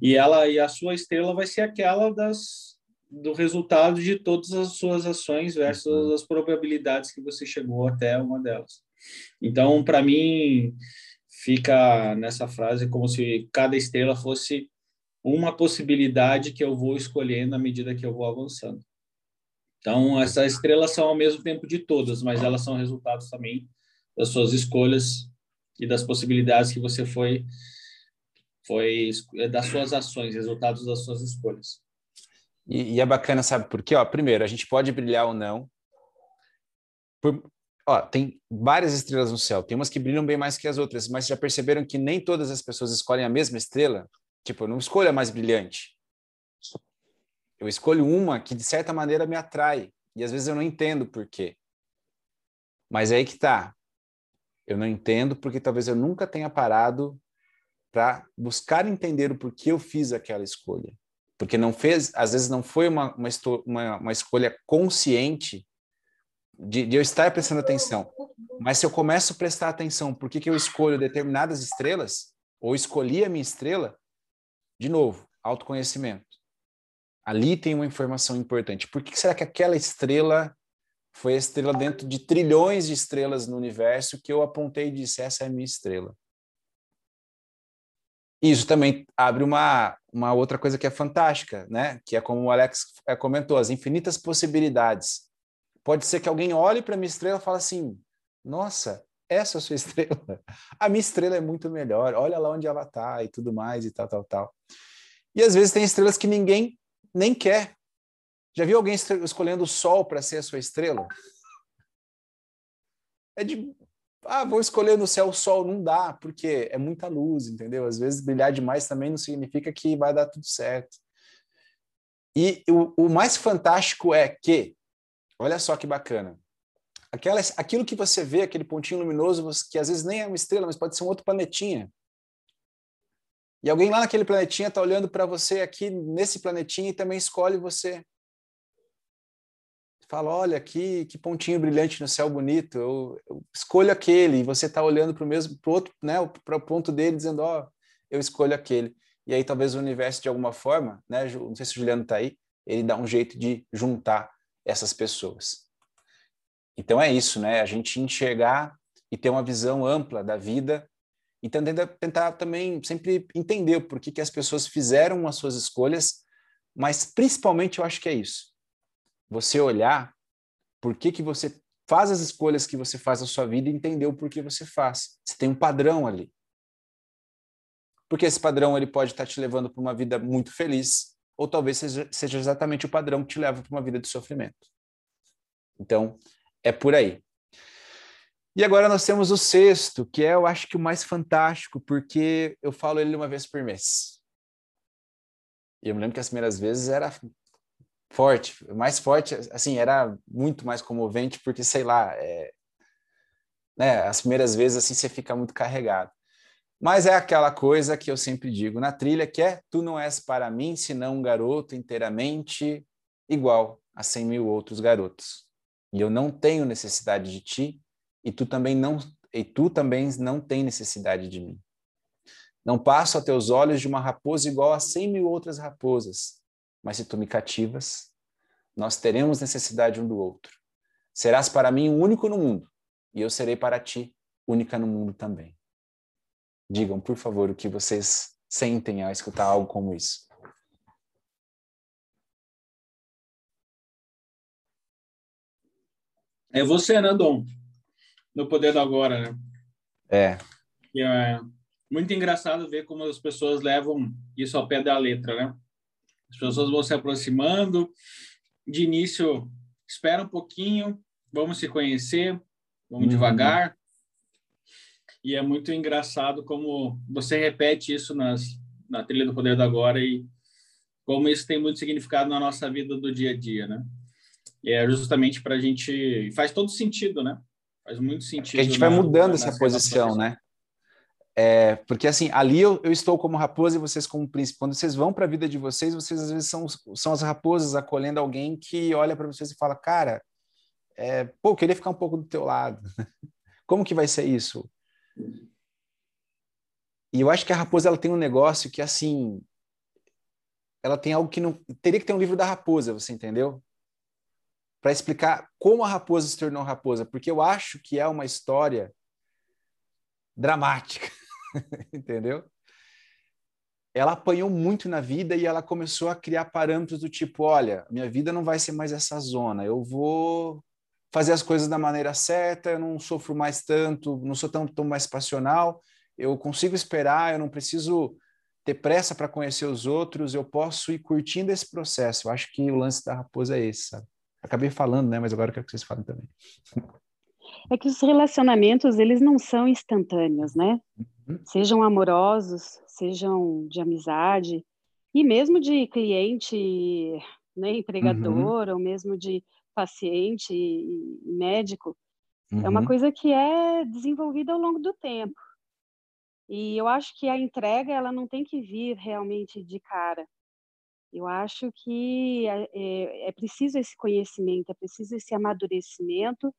E ela e a sua estrela vai ser aquela das do resultado de todas as suas ações versus uhum. as probabilidades que você chegou até uma delas. Então, para mim, fica nessa frase como se cada estrela fosse uma possibilidade que eu vou escolher na medida que eu vou avançando. Então, essas estrelas são ao mesmo tempo de todas, mas elas são resultados também das suas escolhas e das possibilidades que você foi foi das suas ações, resultados das suas escolhas. E, e é bacana, sabe por quê? Ó, primeiro, a gente pode brilhar ou não. Por, ó, tem várias estrelas no céu, tem umas que brilham bem mais que as outras, mas já perceberam que nem todas as pessoas escolhem a mesma estrela? Tipo, não escolho a mais brilhante. Eu escolho uma que, de certa maneira, me atrai. E às vezes eu não entendo por quê. Mas é aí que tá. Eu não entendo porque talvez eu nunca tenha parado para buscar entender o porquê eu fiz aquela escolha. Porque não fez, às vezes não foi uma, uma, uma, uma escolha consciente de, de, eu estar prestando atenção. Mas se eu começo a prestar atenção por que, que eu escolho determinadas estrelas, ou escolhi a minha estrela, de novo, autoconhecimento. Ali tem uma informação importante. Por que será que aquela estrela foi a estrela dentro de trilhões de estrelas no universo que eu apontei e disse: essa é a minha estrela? Isso também abre uma, uma outra coisa que é fantástica, né? Que é como o Alex é, comentou, as infinitas possibilidades. Pode ser que alguém olhe para minha estrela e fale assim: nossa, essa é a sua <laughs> estrela. A minha estrela é muito melhor. Olha lá onde ela está e tudo mais e tal, tal, tal. E às vezes tem estrelas que ninguém nem quer. Já viu alguém escolhendo o sol para ser a sua estrela? É de. Ah, vou escolher no céu o sol. Não dá, porque é muita luz, entendeu? Às vezes brilhar demais também não significa que vai dar tudo certo. E o, o mais fantástico é que, olha só que bacana, aquela, aquilo que você vê, aquele pontinho luminoso, que às vezes nem é uma estrela, mas pode ser um outro planetinha. E alguém lá naquele planetinha está olhando para você aqui nesse planetinha e também escolhe você. Fala, olha que, que pontinho brilhante no céu bonito, eu, eu escolho aquele, e você está olhando para o mesmo, para outro, né, para o ponto dele, dizendo, ó, oh, eu escolho aquele. E aí talvez o universo, de alguma forma, né, não sei se o Juliano está aí, ele dá um jeito de juntar essas pessoas. Então é isso, né? A gente enxergar e ter uma visão ampla da vida e tentar, tentar também sempre entender por que, que as pessoas fizeram as suas escolhas, mas principalmente eu acho que é isso. Você olhar por que, que você faz as escolhas que você faz na sua vida e entender o porquê você faz. Você tem um padrão ali. Porque esse padrão ele pode estar te levando para uma vida muito feliz, ou talvez seja, seja exatamente o padrão que te leva para uma vida de sofrimento. Então, é por aí. E agora nós temos o sexto, que é, eu acho que o mais fantástico, porque eu falo ele uma vez por mês. E eu me lembro que as primeiras vezes era forte, mais forte, assim, era muito mais comovente, porque, sei lá, é, né, as primeiras vezes, assim, você fica muito carregado. Mas é aquela coisa que eu sempre digo na trilha, que é, tu não és para mim, senão um garoto inteiramente igual a cem mil outros garotos. E eu não tenho necessidade de ti, e tu também não e tu também não tem necessidade de mim. Não passo a teus olhos de uma raposa igual a cem mil outras raposas, mas se tu me cativas, nós teremos necessidade um do outro. Serás para mim o único no mundo, e eu serei para ti única no mundo também. Digam, por favor, o que vocês sentem ao escutar algo como isso. É você, né, Dom? No Poder do Agora, né? É. E é muito engraçado ver como as pessoas levam isso ao pé da letra, né? As pessoas vão se aproximando, de início, espera um pouquinho, vamos se conhecer, vamos uhum. devagar. E é muito engraçado como você repete isso nas, na trilha do Poder do Agora e como isso tem muito significado na nossa vida do dia a dia, né? E é justamente para a gente. Faz todo sentido, né? Faz muito sentido. A gente vai mudando essa posição, né? É, porque assim, ali eu, eu, estou como raposa e vocês como príncipe. Quando vocês vão para a vida de vocês, vocês às vezes são, são as raposas acolhendo alguém que olha para vocês e fala, cara, é, pô, eu queria ficar um pouco do teu lado. <laughs> Como que vai ser isso? E eu acho que a raposa ela tem um negócio que assim, ela tem algo que não teria que ter um livro da raposa, você entendeu? Para explicar como a raposa se tornou raposa, porque eu acho que é uma história dramática, <laughs> entendeu? Ela apanhou muito na vida e ela começou a criar parâmetros do tipo, olha, minha vida não vai ser mais essa zona, eu vou fazer as coisas da maneira certa, eu não sofro mais tanto, não sou tão, tão mais passional, eu consigo esperar, eu não preciso ter pressa para conhecer os outros, eu posso ir curtindo esse processo. Eu acho que o lance da raposa é esse, sabe? Acabei falando, né? Mas agora eu quero que vocês falem também. É que os relacionamentos, eles não são instantâneos, né? Uhum. Sejam amorosos, sejam de amizade, e mesmo de cliente, né, empregador, uhum. ou mesmo de paciente e médico, uhum. é uma uhum. coisa que é desenvolvida ao longo do tempo. E eu acho que a entrega, ela não tem que vir realmente de cara. Eu acho que é, é, preciso esse conhecimento, é preciso esse amadurecimento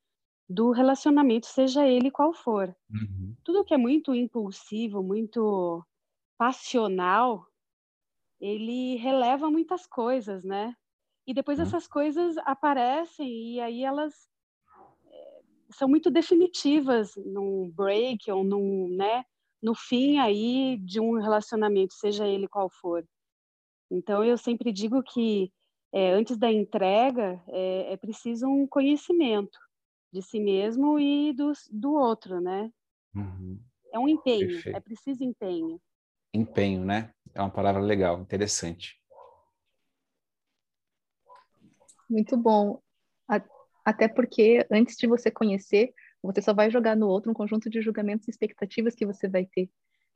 do relacionamento, seja ele qual for. Uhum. Tudo que é muito impulsivo, muito passional, ele releva muitas coisas, né? E depois uhum. essas coisas aparecem e aí elas é, são muito definitivas num break ou num, né, no fim aí de um relacionamento, seja ele qual for. Então, eu sempre digo que é, antes da entrega é, é, preciso um conhecimento de si mesmo e do, do outro, né? Uhum. É um empenho, é Perfeito. é preciso empenho. Empenho, né? É uma palavra legal, interessante. Muito bom. Até porque antes de você conhecer, você só vai jogar no outro um conjunto de julgamentos e expectativas que você vai ter.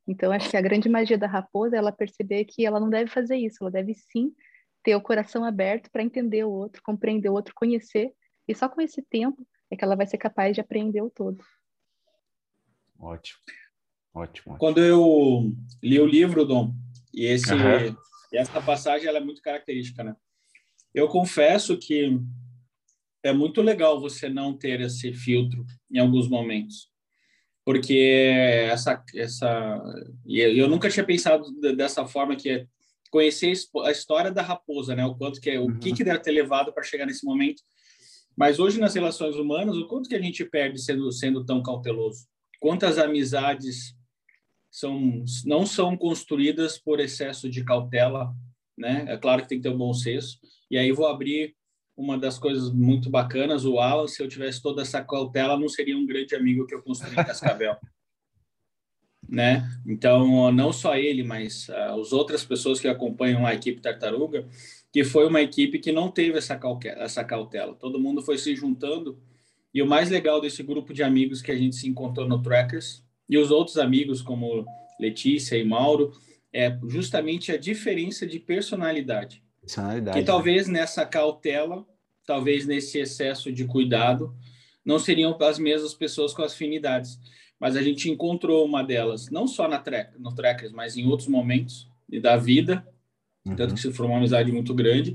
Então, acho que a grande magia da raposa é ela perceber que ela não deve fazer isso, ela deve sim ter o coração aberto para entender o outro, compreender o outro, conhecer, e só com esse tempo é que ela vai ser capaz de apreender o todo. Ótimo. Ótimo, ótimo. Quando eu li o livro, Dom, e esse, uhum. essa passagem ela é muito característica, né? Eu confesso que é muito legal você não ter esse filtro em alguns momentos, porque essa essa eu nunca tinha pensado dessa forma que é conhecer a história da raposa, né? O quanto que é, o que uhum. que deve ter levado para chegar nesse momento. Mas hoje nas relações humanas, o quanto que a gente perde sendo sendo tão cauteloso? Quantas amizades são não são construídas por excesso de cautela, né? É claro que tem que ter um bom senso. E aí vou abrir uma das coisas muito bacanas, o Alan, se eu tivesse toda essa cautela, não seria um grande amigo que eu construí em Cascavel. <laughs> né? Então, não só ele, mas uh, as outras pessoas que acompanham a equipe Tartaruga, que foi uma equipe que não teve essa, essa cautela. Todo mundo foi se juntando. E o mais legal desse grupo de amigos que a gente se encontrou no Trackers, e os outros amigos, como Letícia e Mauro, é justamente a diferença de personalidade. Personalidade. Que né? talvez né? nessa cautela, talvez nesse excesso de cuidado, não seriam as mesmas pessoas com as afinidades. Mas a gente encontrou uma delas, não só na track, no Trackers, mas em outros momentos da vida, uhum. tanto que se formou uma amizade muito grande,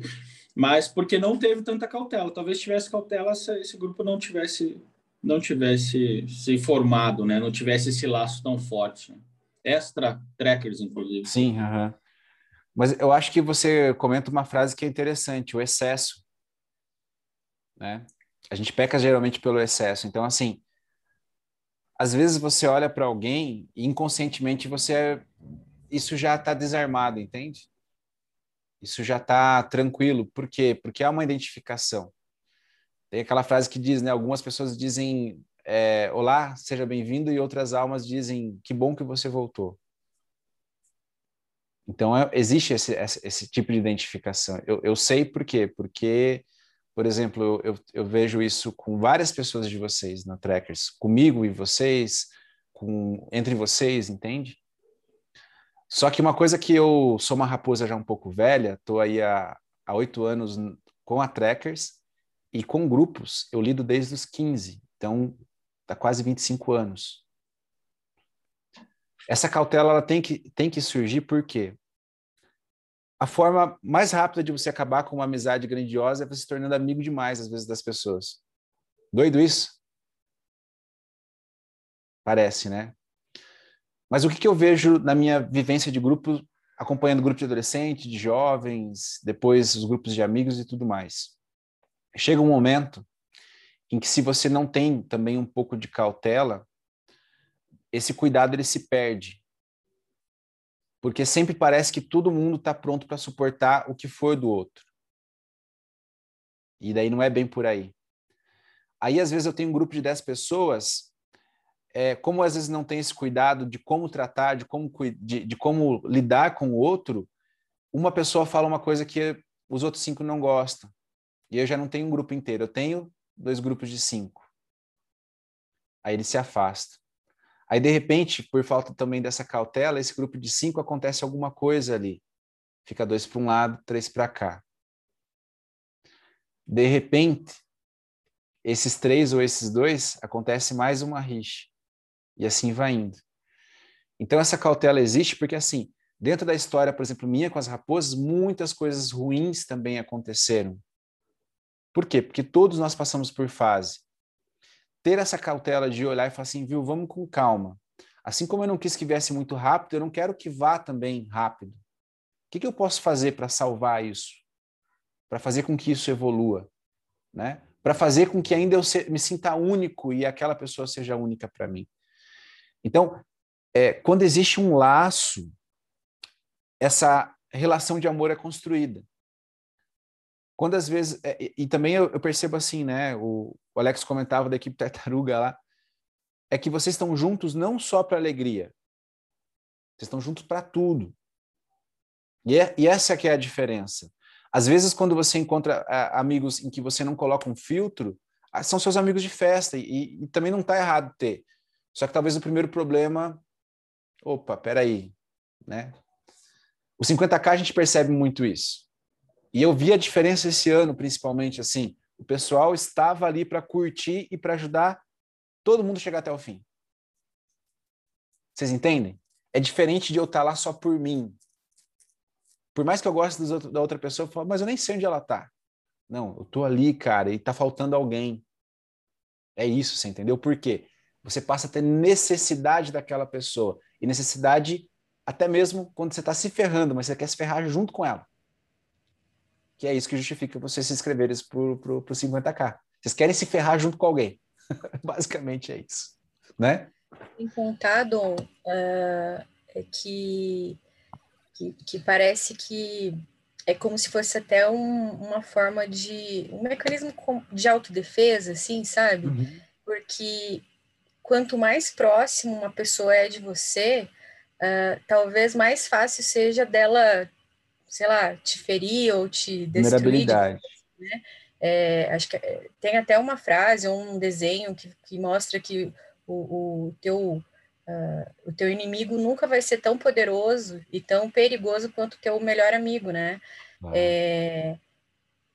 mas porque não teve tanta cautela. Talvez tivesse cautela se esse grupo não tivesse não tivesse se formado, né? Não tivesse esse laço tão forte. Extra trackers, inclusive. Sim, uhum. Mas eu acho que você comenta uma frase que é interessante, o excesso. Né? A gente peca geralmente pelo excesso. Então, assim, às vezes você olha para alguém e inconscientemente você é... isso já está desarmado, entende? Isso já está tranquilo. Por quê? Porque há uma identificação. Tem aquela frase que diz, né? Algumas pessoas dizem é, olá, seja bem-vindo, e outras almas dizem que bom que você voltou. Então, é, existe esse, esse, esse, tipo de identificação. Eu, eu, sei por quê. Porque, por exemplo, eu, eu, vejo isso com várias pessoas de vocês na Trackers, comigo e vocês, com, entre vocês, entende? Só que uma coisa que eu sou uma raposa já um pouco velha, estou aí há oito anos com a Trackers e com grupos, eu lido desde os 15, então está quase 25 anos. Essa cautela ela tem, que, tem que surgir porque a forma mais rápida de você acabar com uma amizade grandiosa é você se tornando amigo demais, às vezes, das pessoas. Doido isso? Parece, né? Mas o que, que eu vejo na minha vivência de grupo, acompanhando grupo de adolescentes, de jovens, depois os grupos de amigos e tudo mais? Chega um momento em que se você não tem também um pouco de cautela, esse cuidado ele se perde. Porque sempre parece que todo mundo está pronto para suportar o que for do outro. E daí não é bem por aí. Aí, às vezes, eu tenho um grupo de 10 pessoas, é, como às vezes não tem esse cuidado de como tratar, de como, de, de como lidar com o outro, uma pessoa fala uma coisa que os outros cinco não gostam. E eu já não tenho um grupo inteiro, eu tenho dois grupos de cinco. Aí ele se afasta. Aí, de repente, por falta também dessa cautela, esse grupo de cinco acontece alguma coisa ali. Fica dois para um lado, três para cá. De repente, esses três ou esses dois, acontece mais uma rixa. E assim vai indo. Então, essa cautela existe porque, assim, dentro da história, por exemplo, minha com as raposas, muitas coisas ruins também aconteceram. Por quê? Porque todos nós passamos por fase ter essa cautela de olhar e falar assim, viu, vamos com calma. Assim como eu não quis que viesse muito rápido, eu não quero que vá também rápido. O que, que eu posso fazer para salvar isso? Para fazer com que isso evolua? Né? Para fazer com que ainda eu se, me sinta único e aquela pessoa seja única para mim. Então, é, quando existe um laço, essa relação de amor é construída. Quando às vezes. É, e, e também eu, eu, percebo assim, né? O, o Alex comentava da equipe Tartaruga lá. É que vocês estão juntos não só para alegria. Vocês estão juntos para tudo. E, é, e essa que é a diferença. Às vezes, quando você encontra a, amigos em que você não coloca um filtro, são seus amigos de festa. E, e também não está errado ter. Só que talvez o primeiro problema. Opa, peraí. Né? O 50K a gente percebe muito isso. E eu vi a diferença esse ano, principalmente assim, o pessoal estava ali para curtir e para ajudar todo mundo chegar até o fim. Vocês entendem? É diferente de eu estar lá só por mim. Por mais que eu goste da outra pessoa, eu falo, mas eu nem sei onde ela está. Não, eu tô ali, cara, e tá faltando alguém. É isso, você entendeu? Por quê? Você passa a ter necessidade daquela pessoa. E necessidade até mesmo quando você está se ferrando, mas você quer se ferrar junto com ela. Que é isso que justifica você se inscreverem para o 50k. Vocês querem se ferrar junto com alguém. <laughs> Basicamente é isso. Né? Tem contado uh, que, que, que parece que é como se fosse até um, uma forma de um mecanismo de autodefesa, assim, sabe? Uhum. Porque quanto mais próximo uma pessoa é de você, uh, talvez mais fácil seja dela, sei lá, te ferir ou te destruir. Né? É, acho que é, tem até uma frase um desenho que, que mostra que o, o teu Uh, o teu inimigo nunca vai ser tão poderoso e tão perigoso quanto o teu melhor amigo, né? Ah. É,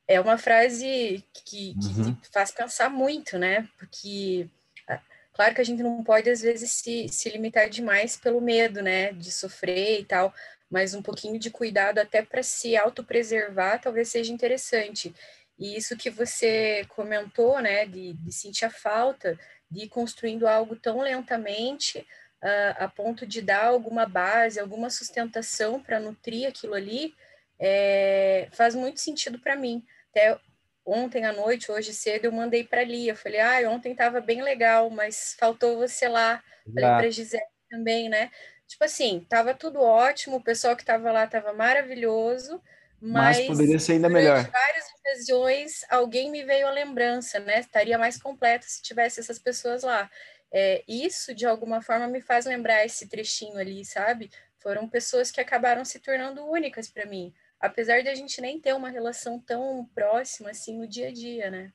é uma frase que, que uhum. faz pensar muito, né? Porque, ah, claro que a gente não pode, às vezes, se, se limitar demais pelo medo, né? De sofrer e tal, mas um pouquinho de cuidado até para se autopreservar talvez seja interessante. E isso que você comentou, né? De, de sentir a falta de ir construindo algo tão lentamente uh, a ponto de dar alguma base, alguma sustentação para nutrir aquilo ali, é, faz muito sentido para mim. Até ontem à noite, hoje cedo, eu mandei para Lia. Eu falei, ah, ontem estava bem legal, mas faltou você lá. Falei para a Gisele também, né? Tipo assim, tava tudo ótimo, o pessoal que estava lá estava maravilhoso, mas, mas, poderia ser ainda melhor. várias ocasiões, alguém me veio a lembrança, né? Estaria mais completa se tivesse essas pessoas lá é, isso de alguma forma me faz lembrar esse trechinho ali, sabe? Foram pessoas que acabaram se tornando únicas para mim, apesar de a gente nem ter uma relação tão próxima assim no dia a dia, né?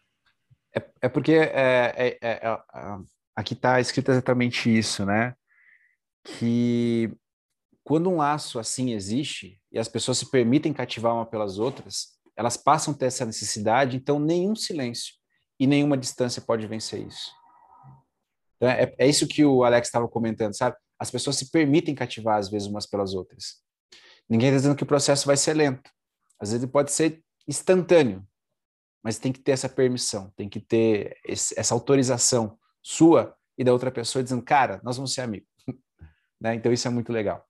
É, é porque é, é, é, é aqui está escrito exatamente isso, né? Que quando um laço assim existe e as pessoas se permitem cativar uma pelas outras, elas passam a ter essa necessidade, então nenhum silêncio e nenhuma distância pode vencer isso. Então, é, é isso que o Alex estava comentando, sabe? As pessoas se permitem cativar, às vezes, umas pelas outras. Ninguém está dizendo que o processo vai ser lento. Às vezes pode ser instantâneo, mas tem que ter essa permissão, tem que ter esse, essa autorização sua e da outra pessoa dizendo, cara, nós vamos ser amigos. Né? Então isso é muito legal.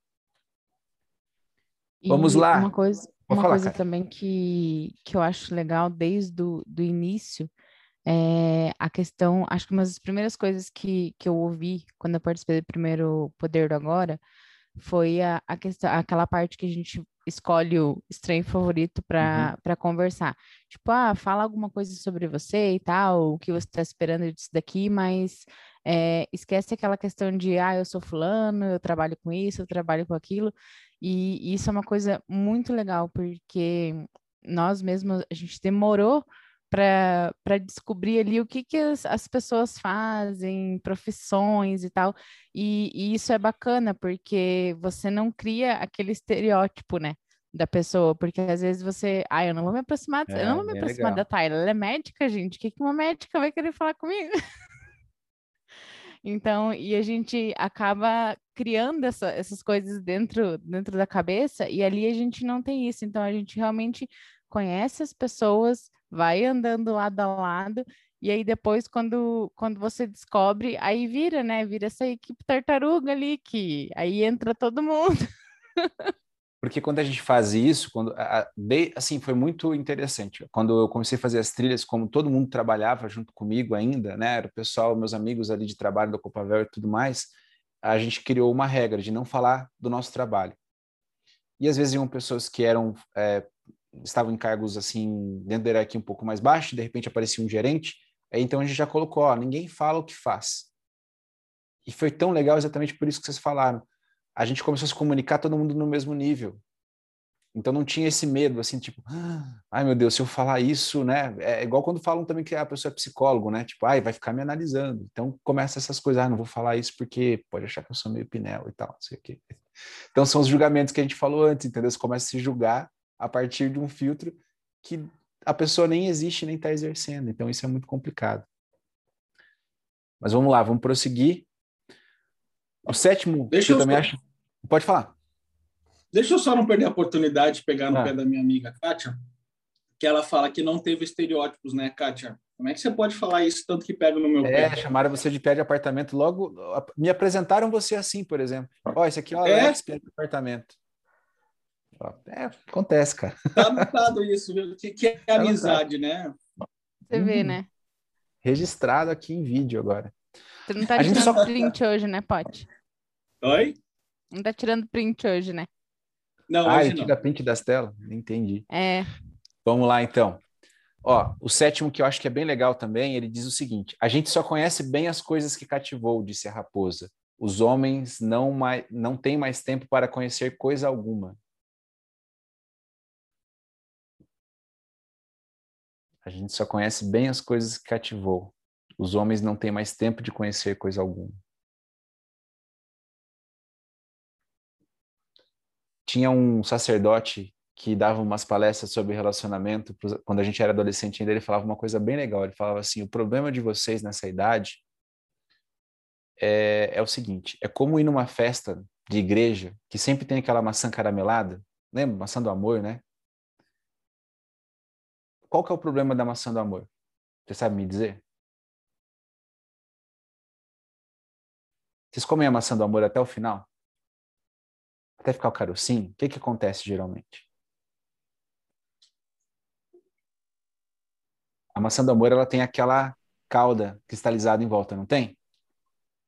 Vamos lá. Uma coisa, uma falar, coisa também que, que eu acho legal desde o do início é, a questão, acho que uma das primeiras coisas que, que eu ouvi quando eu participei do primeiro Poder do Agora foi a, a questão, aquela parte que a gente escolhe o estranho favorito para uhum. conversar. Tipo, ah, fala alguma coisa sobre você e tal, o que você está esperando disso daqui, mas é, esquece aquela questão de, ah, eu sou fulano, eu trabalho com isso, eu trabalho com aquilo. E, isso é uma coisa muito legal, porque nós mesmos, a gente demorou para descobrir ali o que, que as, as, pessoas fazem, profissões e tal. E, e, isso é bacana, porque você não cria aquele estereótipo, né? Da pessoa, porque às vezes você, ah, eu não vou me aproximar, é, eu não vou me aproximar legal. da Tayla, ela é médica, gente, o que, que uma médica vai querer falar comigo? <laughs> Então, e a gente acaba criando essa, essas coisas dentro, dentro da cabeça, e ali a gente não tem isso. Então, a gente realmente conhece as pessoas, vai andando lado a lado, e aí depois, quando, quando você descobre, aí vira, né? Vira essa equipe tartaruga ali, que aí entra todo mundo. <laughs> Porque quando a gente faz isso, quando assim foi muito interessante. Quando eu comecei a fazer as trilhas, como todo mundo trabalhava junto comigo ainda, né? Era o pessoal, meus amigos ali de trabalho da Copavel e tudo mais. A gente criou uma regra de não falar do nosso trabalho. E às vezes iam pessoas que eram é, estavam em cargos assim dentro da hierarquia um pouco mais baixo, de repente aparecia um gerente, aí então a gente já colocou, ó, ninguém fala o que faz. E foi tão legal exatamente por isso que vocês falaram. A gente começou a se comunicar todo mundo no mesmo nível. Então não tinha esse medo, assim, tipo, ah, ai meu Deus, se eu falar isso, né? É igual quando falam também que a pessoa é psicólogo, né? Tipo, ai, vai ficar me analisando. Então começa essas coisas, ah, não vou falar isso porque pode achar que eu sou meio pinel e tal, não sei o quê. Então são os julgamentos que a gente falou antes, entendeu? Você começa a se julgar a partir de um filtro que a pessoa nem existe nem está exercendo. Então, isso é muito complicado. Mas vamos lá, vamos prosseguir. O sétimo, Deixa eu, também só... acho. Pode falar. Deixa eu só não perder a oportunidade de pegar no ah. pé da minha amiga Kátia, que ela fala que não teve estereótipos, né, Kátia? Como é que você pode falar isso tanto que pega no meu é, pé? chamaram você de pé de apartamento. Logo, me apresentaram você assim, por exemplo. Ó, esse aqui é o Alex, é? pé de apartamento. É, acontece, cara. Tá anotado isso, viu? Que, que é tá amizade, né? Você vê, uhum. né? Registrado aqui em vídeo agora. Você não tá a tirando só... print hoje, né, Pote? Oi? Não tá tirando print hoje, né? Não, ah, ele tira print das telas? Entendi. É. Vamos lá, então. Ó, o sétimo que eu acho que é bem legal também, ele diz o seguinte: a gente só conhece bem as coisas que cativou, disse a raposa. Os homens não, mais, não têm mais tempo para conhecer coisa alguma. A gente só conhece bem as coisas que cativou. Os homens não têm mais tempo de conhecer coisa alguma. Tinha um sacerdote que dava umas palestras sobre relacionamento. Quando a gente era adolescente ainda, ele falava uma coisa bem legal. Ele falava assim: o problema de vocês nessa idade é, é o seguinte: é como ir numa festa de igreja que sempre tem aquela maçã caramelada. Lembra? Maçã do amor, né? qual que é o problema da maçã do amor? Você sabe me dizer? Vocês comem a maçã do amor até o final? Até ficar o carocinho? O que, que acontece geralmente? A maçã do amor ela tem aquela cauda cristalizada em volta, não tem?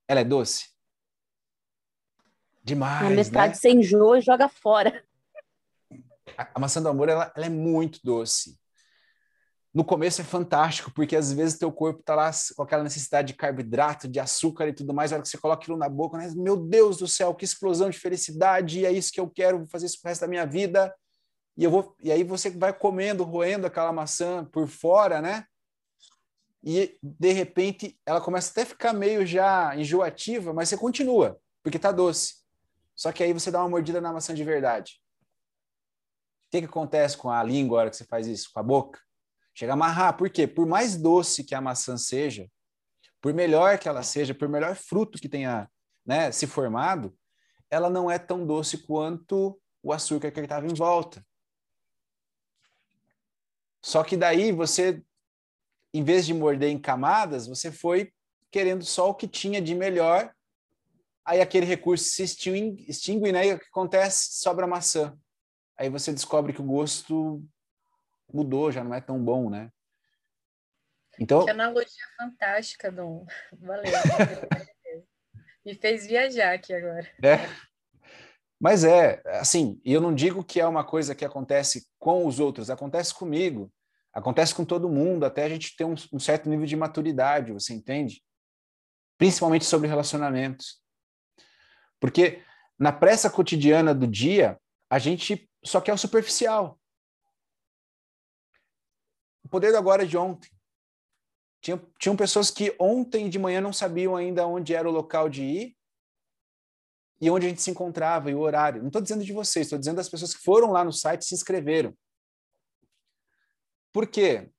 Ela é doce? Demais. Na metade né? você enjoa e joga fora. A, a maçã do amor ela, ela é muito doce no começo é fantástico, porque às vezes teu corpo tá lá com aquela necessidade de carboidrato, de açúcar e tudo mais, a hora que você coloca aquilo na boca, né? meu Deus do céu, que explosão de felicidade, e é isso que eu quero, vou fazer isso pro resto da minha vida. E eu vou e aí você vai comendo, roendo aquela maçã por fora, né? E de repente ela começa até a ficar meio já enjoativa, mas você continua, porque tá doce. Só que aí você dá uma mordida na maçã de verdade. O que, que acontece com a língua na hora que você faz isso? Com a boca? Chega a amarrar. Por quê? Por mais doce que a maçã seja, por melhor que ela seja, por melhor fruto que tenha né, se formado, ela não é tão doce quanto o açúcar que estava em volta. Só que daí você, em vez de morder em camadas, você foi querendo só o que tinha de melhor, aí aquele recurso se extingue, extingue né? E o que acontece? Sobra maçã. Aí você descobre que o gosto mudou, já não é tão bom, né? Então... Que analogia fantástica, Dom. Valeu. <laughs> Me fez viajar aqui agora. É. Mas é, assim, e eu não digo que é uma coisa que acontece com os outros, acontece comigo, acontece com todo mundo, até a gente ter um, um certo nível de maturidade, você entende? Principalmente sobre relacionamentos. Porque na pressa cotidiana do dia, a gente só quer o superficial poder do agora de ontem. Tinha, tinham pessoas que ontem de manhã não sabiam ainda onde era o local de ir e onde a gente se encontrava e o horário. Não estou dizendo de vocês, estou dizendo das pessoas que foram lá no site e se inscreveram. Por quê?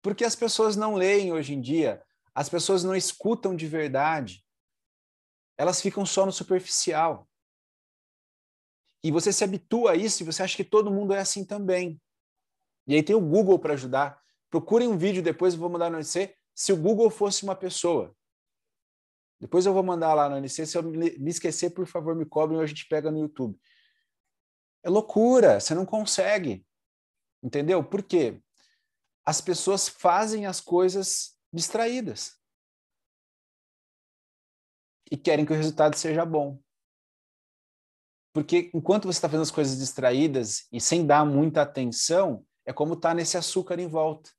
Porque as pessoas não leem hoje em dia, as pessoas não escutam de verdade, elas ficam só no superficial. E você se habitua a isso e você acha que todo mundo é assim também. E aí tem o Google para ajudar. Procurem um vídeo depois, eu vou mandar no NC, se o Google fosse uma pessoa. Depois eu vou mandar lá no NC, se eu me esquecer, por favor, me cobrem ou a gente pega no YouTube. É loucura, você não consegue. Entendeu? Por quê? As pessoas fazem as coisas distraídas. E querem que o resultado seja bom. Porque enquanto você está fazendo as coisas distraídas e sem dar muita atenção, é como tá nesse açúcar em volta.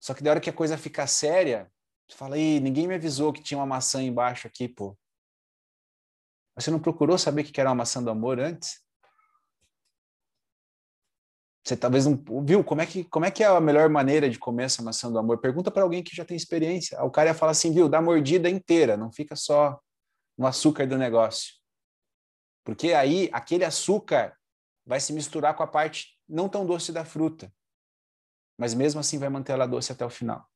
Só que da hora que a coisa fica séria, você fala, Ih, ninguém me avisou que tinha uma maçã embaixo aqui, pô. Você não procurou saber que era uma maçã do amor antes? Você talvez não viu como é que como é que é a melhor maneira de comer essa maçã do amor? Pergunta para alguém que já tem experiência. O cara ia falar assim, viu, dá mordida inteira, não fica só no açúcar do negócio. Porque aí aquele açúcar vai se misturar com a parte não tão doce da fruta mas mesmo assim vai manter ela doce até o final.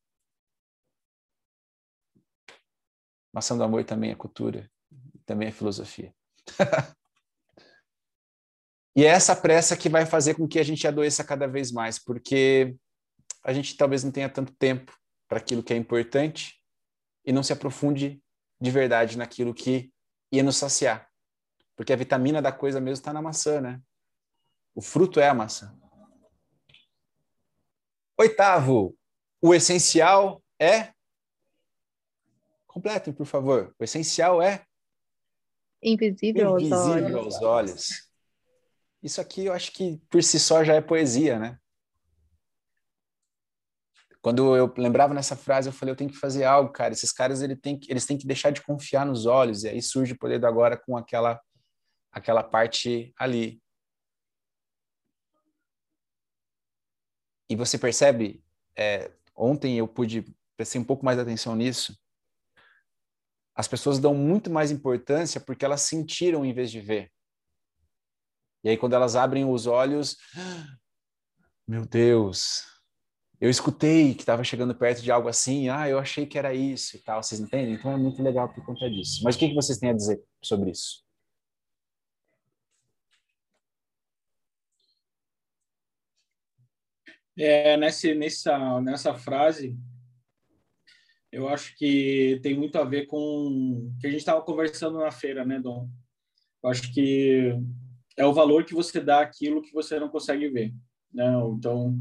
Maçã do amor também é cultura, também é filosofia. <laughs> e é essa pressa que vai fazer com que a gente adoeça cada vez mais, porque a gente talvez não tenha tanto tempo para aquilo que é importante e não se aprofunde de verdade naquilo que ia nos saciar. Porque a vitamina da coisa mesmo está na maçã, né? O fruto é a maçã. Oitavo, o essencial é. Completem, por favor. O essencial é. Invisível, Invisível aos olhos. aos olhos. Isso aqui eu acho que por si só já é poesia, né? Quando eu lembrava nessa frase, eu falei, eu tenho que fazer algo, cara. Esses caras ele tem que, eles têm que deixar de confiar nos olhos. E aí surge o poder do agora com aquela, aquela parte ali. E você percebe, é, ontem eu pude prestar um pouco mais de atenção nisso. As pessoas dão muito mais importância porque elas sentiram em vez de ver. E aí, quando elas abrem os olhos, meu Deus, eu escutei que estava chegando perto de algo assim, ah, eu achei que era isso e tal, vocês entendem? Então é muito legal por conta disso. Mas o que, que vocês têm a dizer sobre isso? É, nessa, nessa, nessa frase, eu acho que tem muito a ver com o que a gente estava conversando na feira, né, Dom? Eu acho que é o valor que você dá àquilo que você não consegue ver. Né? Então,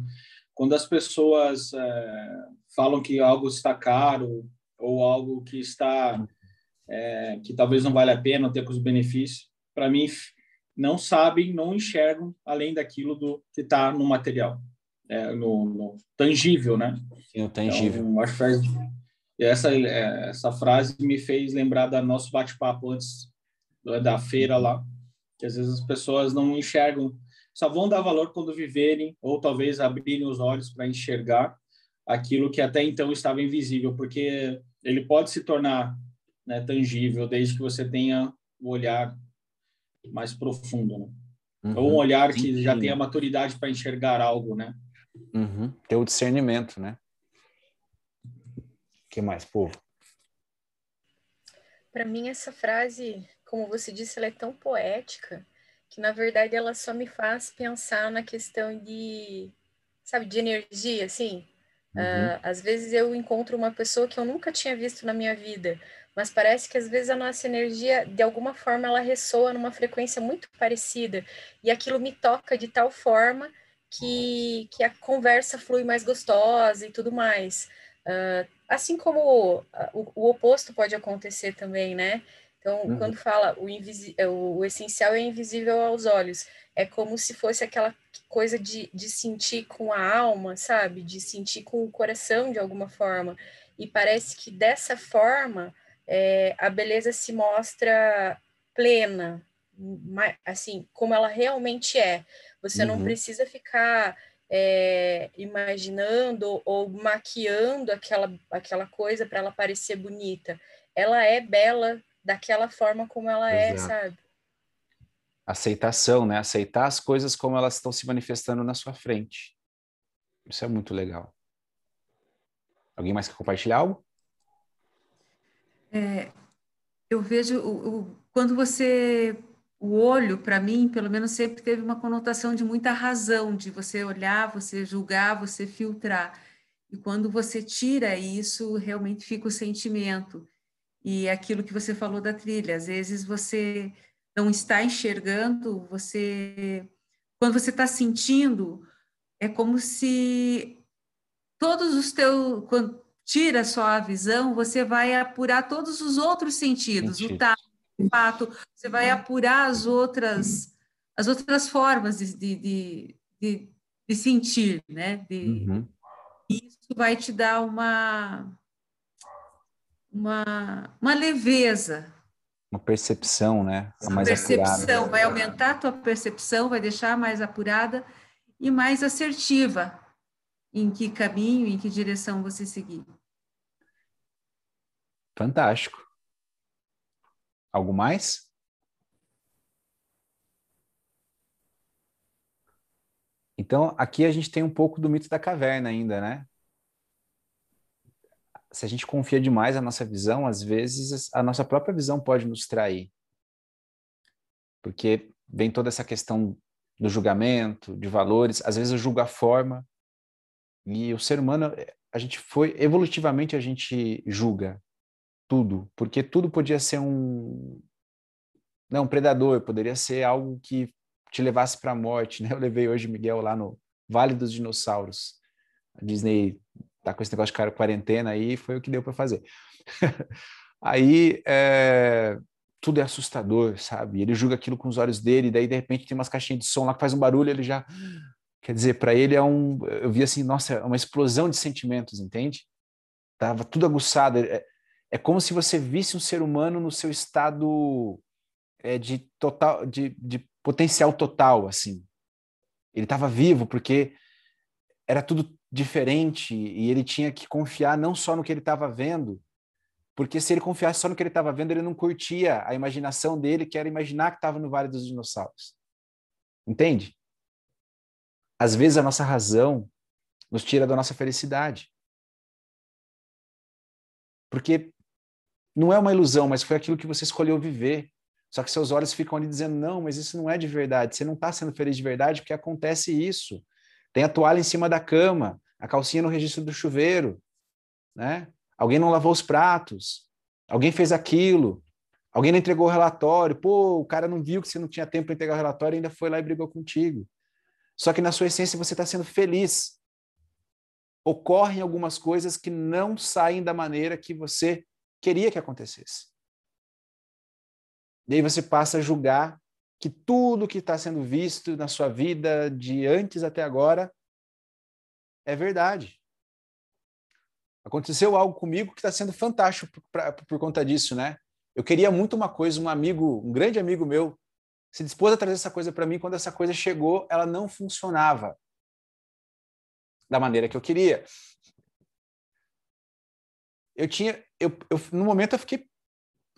quando as pessoas é, falam que algo está caro ou algo que está é, que talvez não vale a pena ter com os benefícios, para mim não sabem, não enxergam além daquilo do que está no material é, no, no, tangível, né? Sim, o tangível. Então, acho que essa, é, essa frase me fez lembrar do nosso bate-papo antes da feira lá, que às vezes as pessoas não enxergam, só vão dar valor quando viverem, ou talvez abrirem os olhos para enxergar aquilo que até então estava invisível, porque ele pode se tornar né, tangível desde que você tenha o olhar mais profundo, né? Uhum. Ou um olhar que já tenha maturidade para enxergar algo, né? Uhum. Ter o discernimento, né? O que mais, povo? Para mim, essa frase, como você disse, ela é tão poética que, na verdade, ela só me faz pensar na questão de, sabe, de energia, assim. Uhum. Uh, às vezes eu encontro uma pessoa que eu nunca tinha visto na minha vida, mas parece que às vezes a nossa energia, de alguma forma, ela ressoa numa frequência muito parecida e aquilo me toca de tal forma que, que a conversa flui mais gostosa e tudo mais. Uh, assim como o, o, o, oposto pode acontecer também, né? Então, uhum. quando fala o, é, o, o, essencial é invisível aos olhos, é como se fosse aquela coisa de, de sentir com a alma, sabe? De sentir com o coração de alguma forma. E parece que dessa forma é, a beleza se mostra plena, assim, como ela realmente é. Você uhum. não precisa ficar é, imaginando ou maquiando aquela, aquela coisa para ela parecer bonita. Ela é bela daquela forma como ela é, Exato. é, sabe? Aceitação, né? Aceitar as coisas como elas estão se manifestando na sua frente. Isso é muito legal. Alguém mais quer compartilhar algo? É, eu vejo o, o, quando você o olho, para mim, pelo menos sempre teve uma conotação de muita razão, de você olhar, você julgar, você filtrar. E quando você tira isso, realmente fica o sentimento. E é aquilo que você falou da trilha, às vezes você não está enxergando, você quando você está sentindo, é como se todos os teus quando tira só a visão, você vai apurar todos os outros sentidos, Sentido. o tato, fato, você vai apurar as outras, as outras formas de, de, de, de sentir, né? De, uhum. Isso vai te dar uma, uma, uma leveza. Uma percepção, né? Uma mais percepção, apurada. vai aumentar a tua percepção, vai deixar mais apurada e mais assertiva em que caminho, em que direção você seguir. Fantástico. Algo mais? Então, aqui a gente tem um pouco do mito da caverna ainda, né? se a gente confia demais na nossa visão, às vezes a nossa própria visão pode nos trair. Porque vem toda essa questão do julgamento, de valores, às vezes eu julgo a forma, e o ser humano, a gente foi, evolutivamente a gente julga tudo, porque tudo podia ser um, não, um predador, poderia ser algo que te levasse para a morte, né? <laughs> Eu levei hoje Miguel lá no Vale dos Dinossauros. A Disney tá com esse negócio de quarentena aí, foi o que deu para fazer. <laughs> aí é, tudo é assustador, sabe? Ele julga aquilo com os olhos dele, daí de repente tem umas caixinhas de som lá que faz um barulho, ele já quer dizer, para ele é um, eu vi assim, nossa, é uma explosão de sentimentos, entende? Tava tudo aguçado, é, é como se você visse um ser humano no seu estado é, de total, de, de potencial total, assim. Ele estava vivo porque era tudo diferente e ele tinha que confiar não só no que ele estava vendo, porque se ele confiasse só no que ele estava vendo, ele não curtia a imaginação dele, que era imaginar que estava no Vale dos Dinossauros. Entende? Às vezes a nossa razão nos tira da nossa felicidade. Porque não é uma ilusão, mas foi aquilo que você escolheu viver. Só que seus olhos ficam ali dizendo: não, mas isso não é de verdade. Você não está sendo feliz de verdade porque acontece isso. Tem a toalha em cima da cama, a calcinha no registro do chuveiro, né? Alguém não lavou os pratos, alguém fez aquilo, alguém não entregou o relatório. Pô, o cara não viu que você não tinha tempo para entregar o relatório e ainda foi lá e brigou contigo. Só que na sua essência você está sendo feliz. Ocorrem algumas coisas que não saem da maneira que você queria que acontecesse. E aí você passa a julgar que tudo que está sendo visto na sua vida de antes até agora é verdade. Aconteceu algo comigo que está sendo fantástico por, pra, por conta disso, né? Eu queria muito uma coisa, um amigo, um grande amigo meu, se dispôs a trazer essa coisa para mim. Quando essa coisa chegou, ela não funcionava da maneira que eu queria. Eu tinha, eu, eu no momento eu fiquei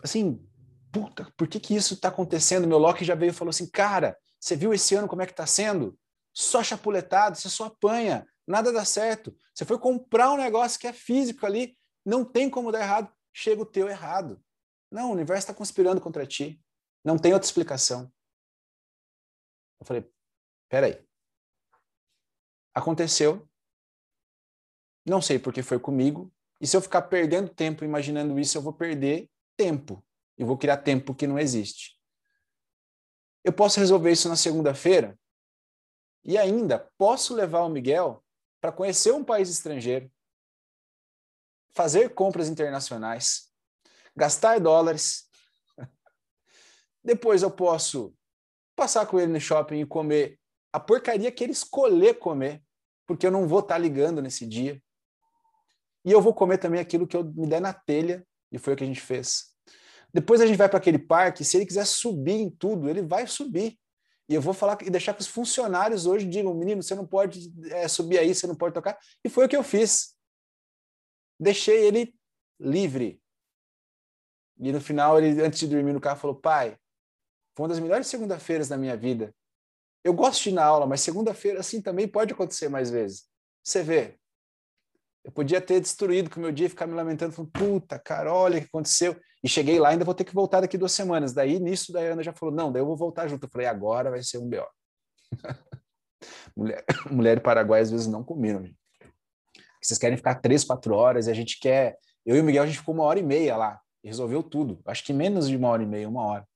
assim, puta, por que, que isso está acontecendo? Meu Loki já veio e falou assim, cara, você viu esse ano como é que está sendo? Só chapuletado, você só apanha, nada dá certo. Você foi comprar um negócio que é físico ali, não tem como dar errado, chega o teu errado. Não, o universo está conspirando contra ti. Não tem outra explicação. Eu falei, peraí. Aconteceu. Não sei porque foi comigo. E se eu ficar perdendo tempo imaginando isso, eu vou perder tempo. Eu vou criar tempo que não existe. Eu posso resolver isso na segunda-feira e ainda posso levar o Miguel para conhecer um país estrangeiro, fazer compras internacionais, gastar dólares. <laughs> Depois eu posso passar com ele no shopping e comer a porcaria que ele escolher comer, porque eu não vou estar tá ligando nesse dia. E eu vou comer também aquilo que eu me der na telha, e foi o que a gente fez. Depois a gente vai para aquele parque, se ele quiser subir em tudo, ele vai subir. E eu vou falar e deixar que os funcionários hoje digam, menino, você não pode é, subir aí, você não pode tocar. E foi o que eu fiz. Deixei ele livre. E no final, ele, antes de dormir no carro, falou: pai, foi uma das melhores segunda-feiras da minha vida. Eu gosto de ir na aula, mas segunda-feira assim também pode acontecer mais vezes. Você vê, eu podia ter destruído com o meu dia ficar me lamentando, falando, puta, cara, olha o que aconteceu. E cheguei lá, ainda vou ter que voltar daqui duas semanas. Daí, nisso, daí a Ana já falou, não, daí eu vou voltar junto. Eu falei, agora vai ser um B.O. <laughs> mulher, <coughs> mulher Paraguai às vezes não combinam. Gente. Vocês querem ficar três, quatro horas e a gente quer... Eu e o Miguel, a gente ficou uma hora e meia lá e resolveu tudo. Acho que menos de uma hora e meia, uma hora.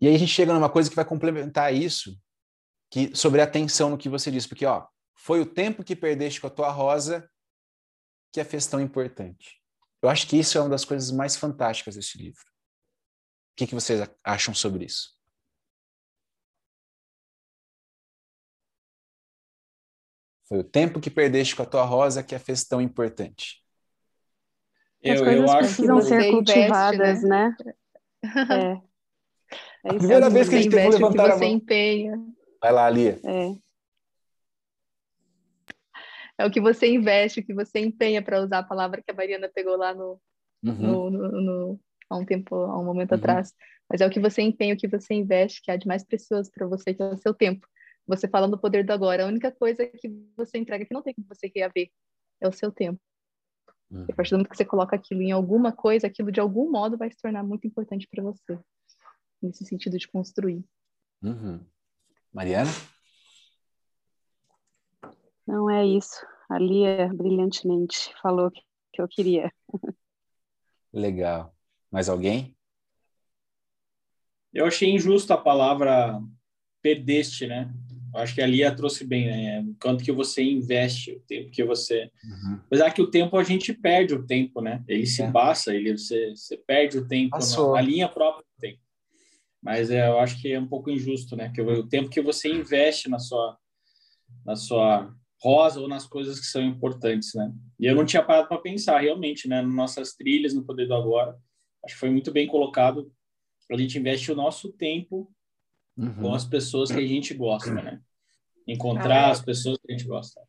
E aí a gente chega numa coisa que vai complementar isso, que sobre a atenção no que você disse, porque ó, foi o tempo que perdeste com a tua rosa que a fez tão importante. Eu acho que isso é uma das coisas mais fantásticas desse livro. O que, que vocês acham sobre isso? Foi o tempo que perdeste com a tua rosa que a fez tão importante. As eu, coisas eu acho precisam ser cultivadas, investe, né? né? É. é <laughs> a primeira vez que a gente teve que levantar a mão. Empenha. Vai lá, Lia. É. é o que você investe, o que você empenha, para usar a palavra que a Mariana pegou lá no, uhum. no, no, no, há um tempo, há um momento uhum. atrás. Mas é o que você empenha, o que você investe, que há de mais precioso para você, que é o seu tempo. Você falando do poder do agora, a única coisa que você entrega que não tem como você ver é o seu tempo. Uhum. A partir do momento que você coloca aquilo em alguma coisa, aquilo de algum modo vai se tornar muito importante para você, nesse sentido de construir. Uhum. Mariana? Não é isso. A Lia brilhantemente falou que, que eu queria. Legal. Mais alguém? Eu achei injusto a palavra perdeste, né? Acho que a Lia trouxe bem, né? Quanto que você investe, o tempo que você. Uhum. Apesar que o tempo a gente perde o tempo, né? Ele se é. passa, ele, você, você perde o tempo na, na, linha própria do tempo. Mas é, eu acho que é um pouco injusto, né? Que o, o tempo que você investe na sua, na sua rosa ou nas coisas que são importantes, né? E eu não tinha parado para pensar realmente, né? Nas nossas trilhas, no Poder do Agora. Acho que foi muito bem colocado. A gente investe o nosso tempo uhum. com as pessoas que a gente gosta, né? Encontrar ah, as pessoas que a gente gosta.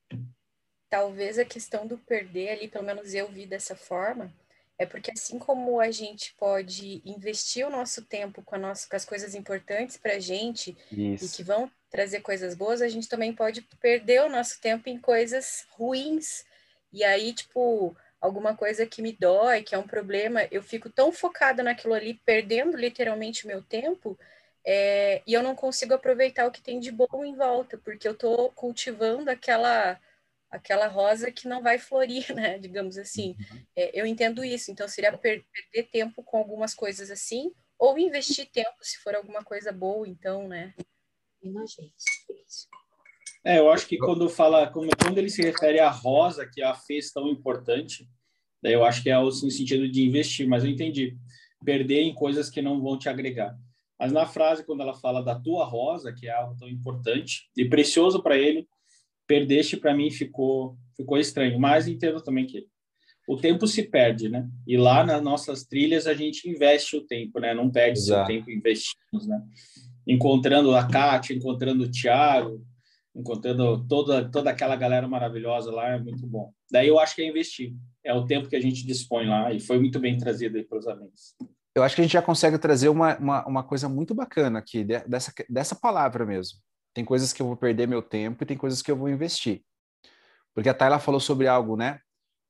Talvez a questão do perder ali, pelo menos eu vi dessa forma, é porque assim como a gente pode investir o nosso tempo com, a nossa, com as coisas importantes para a gente Isso. e que vão trazer coisas boas, a gente também pode perder o nosso tempo em coisas ruins. E aí, tipo, alguma coisa que me dói, que é um problema, eu fico tão focada naquilo ali, perdendo literalmente o meu tempo, é, e eu não consigo aproveitar o que tem de bom em volta, porque eu estou cultivando aquela aquela rosa que não vai florir, <laughs> né? Digamos assim. Uhum. É, eu entendo isso. Então seria per perder tempo com algumas coisas assim, ou investir tempo se for alguma coisa boa, então, né? É, eu acho que quando fala, quando ele se refere à rosa, que a fez tão importante, daí eu acho que é no sentido de investir, mas eu entendi. Perder em coisas que não vão te agregar. Mas na frase, quando ela fala da tua rosa, que é algo tão importante e precioso para ele, perdeste para mim ficou ficou estranho. Mas entendo também que o tempo se perde, né? E lá nas nossas trilhas a gente investe o tempo, né? Não perde Exato. seu tempo investimos, né? Encontrando a Kátia, encontrando o Thiago, encontrando toda toda aquela galera maravilhosa lá, é muito bom. Daí eu acho que é investir. É o tempo que a gente dispõe lá e foi muito bem trazido aí para os amigos eu acho que a gente já consegue trazer uma, uma, uma coisa muito bacana aqui, dessa, dessa palavra mesmo. Tem coisas que eu vou perder meu tempo e tem coisas que eu vou investir. Porque a Tayla falou sobre algo, né?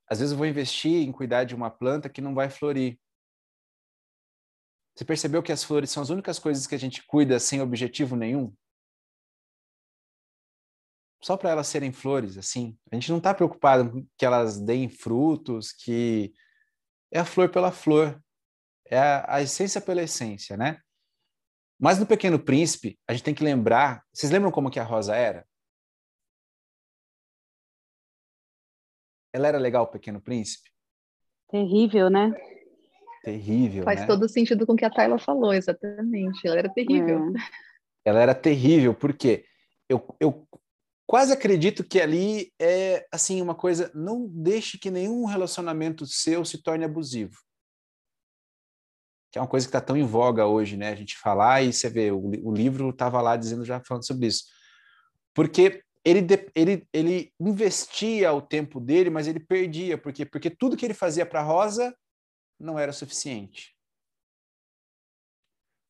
Às vezes eu vou investir em cuidar de uma planta que não vai florir. Você percebeu que as flores são as únicas coisas que a gente cuida sem objetivo nenhum? Só para elas serem flores, assim. A gente não está preocupado que elas deem frutos, que é a flor pela flor é a, a essência pela essência, né? Mas no Pequeno Príncipe, a gente tem que lembrar. Vocês lembram como que a Rosa era? Ela era legal, o Pequeno Príncipe? Terrível, né? Terrível. Faz né? todo sentido com o que a Tayla falou, exatamente. Ela era terrível. É. Ela era terrível, porque eu, eu quase acredito que ali é assim uma coisa. Não deixe que nenhum relacionamento seu se torne abusivo que é uma coisa que está tão em voga hoje, né? A gente falar e você vê, o, o livro estava lá dizendo, já falando sobre isso. Porque ele, ele, ele investia o tempo dele, mas ele perdia. Por quê? Porque tudo que ele fazia para Rosa não era suficiente.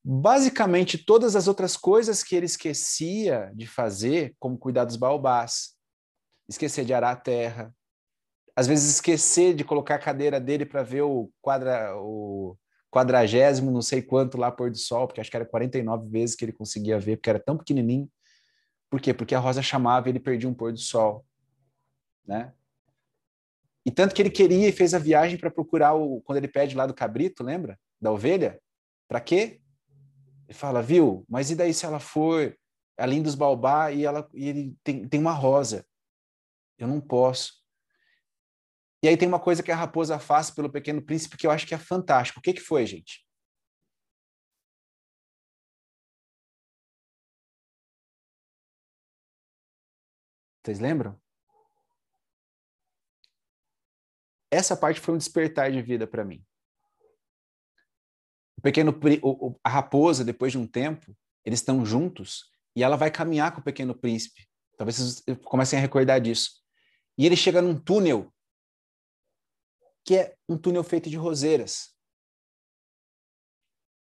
Basicamente, todas as outras coisas que ele esquecia de fazer, como cuidar dos baobás, esquecer de arar a terra, às vezes esquecer de colocar a cadeira dele para ver o quadra, o, quadragésimo, não sei quanto lá pôr do sol, porque acho que era 49 vezes que ele conseguia ver, porque era tão pequenininho. Por quê? Porque a Rosa chamava e ele perdia um pôr do sol, né? E tanto que ele queria e fez a viagem para procurar o quando ele pede lá do cabrito, lembra? Da ovelha? Para quê? Ele fala, viu? Mas e daí se ela for além dos baobá e ela e ele tem, tem uma rosa? Eu não posso. E aí tem uma coisa que a raposa faz pelo Pequeno Príncipe que eu acho que é fantástico. O que, que foi, gente? Vocês lembram? Essa parte foi um despertar de vida para mim. O pequeno o, a raposa, depois de um tempo, eles estão juntos e ela vai caminhar com o pequeno príncipe. Talvez vocês comecem a recordar disso. E ele chega num túnel que é um túnel feito de roseiras.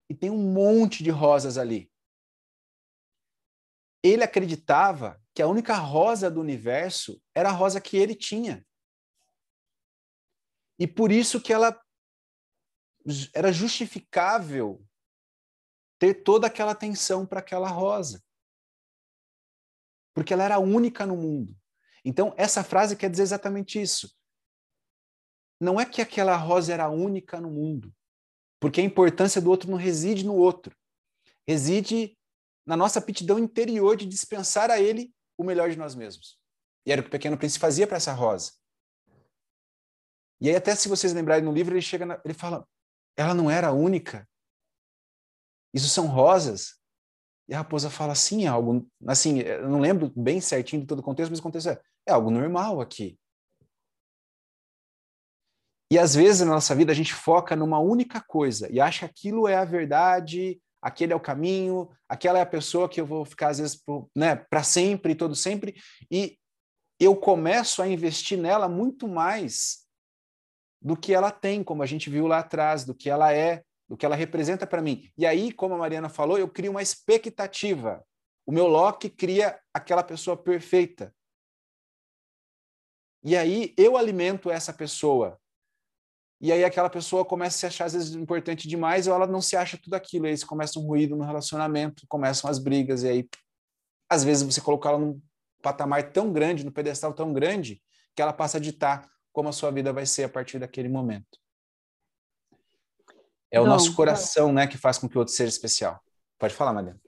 E tem um monte de rosas ali. Ele acreditava que a única rosa do universo era a rosa que ele tinha. E por isso que ela era justificável ter toda aquela atenção para aquela rosa. Porque ela era única no mundo. Então, essa frase quer dizer exatamente isso. Não é que aquela rosa era única no mundo, porque a importância do outro não reside no outro, reside na nossa aptidão interior de dispensar a ele o melhor de nós mesmos. E era o que o Pequeno Príncipe fazia para essa rosa. E aí, até se vocês lembrarem no livro, ele chega, na, ele fala: ela não era a única. Isso são rosas. E a raposa fala assim, é algo, assim, eu não lembro bem certinho de todo o contexto, mas o contexto é, é algo normal aqui. E às vezes na nossa vida a gente foca numa única coisa e acha que aquilo é a verdade, aquele é o caminho, aquela é a pessoa que eu vou ficar às vezes né, para sempre todo sempre, e eu começo a investir nela muito mais do que ela tem, como a gente viu lá atrás, do que ela é, do que ela representa para mim. E aí, como a Mariana falou, eu crio uma expectativa. O meu Loki cria aquela pessoa perfeita. E aí eu alimento essa pessoa. E aí aquela pessoa começa a se achar às vezes importante demais ou ela não se acha tudo aquilo. E aí começa um ruído no relacionamento, começam as brigas e aí às vezes você colocar ela num patamar tão grande, no pedestal tão grande, que ela passa a ditar como a sua vida vai ser a partir daquele momento. É o nosso coração, né, que faz com que o outro seja especial. Pode falar, Mariana.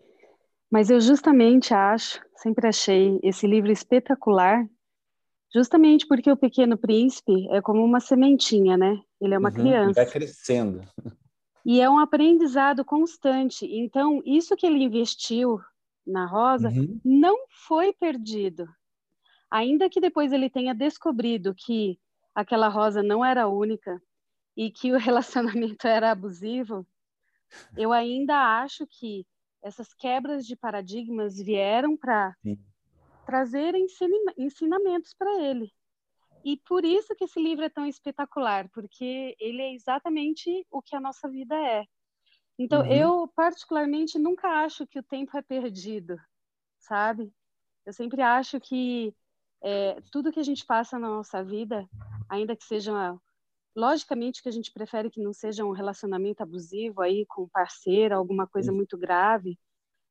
Mas eu justamente acho, sempre achei esse livro espetacular, justamente porque o Pequeno Príncipe é como uma sementinha, né? Ele é uma uhum, criança. Vai crescendo. E é um aprendizado constante. Então, isso que ele investiu na Rosa uhum. não foi perdido. Ainda que depois ele tenha descobrido que aquela Rosa não era única, e que o <laughs> relacionamento era abusivo, eu ainda acho que essas quebras de paradigmas vieram para trazer ensinamentos para ele. E por isso que esse livro é tão espetacular, porque ele é exatamente o que a nossa vida é. Então, uhum. eu particularmente nunca acho que o tempo é perdido, sabe? Eu sempre acho que é, tudo que a gente passa na nossa vida, ainda que seja Logicamente que a gente prefere que não seja um relacionamento abusivo aí com um parceiro, alguma coisa muito grave,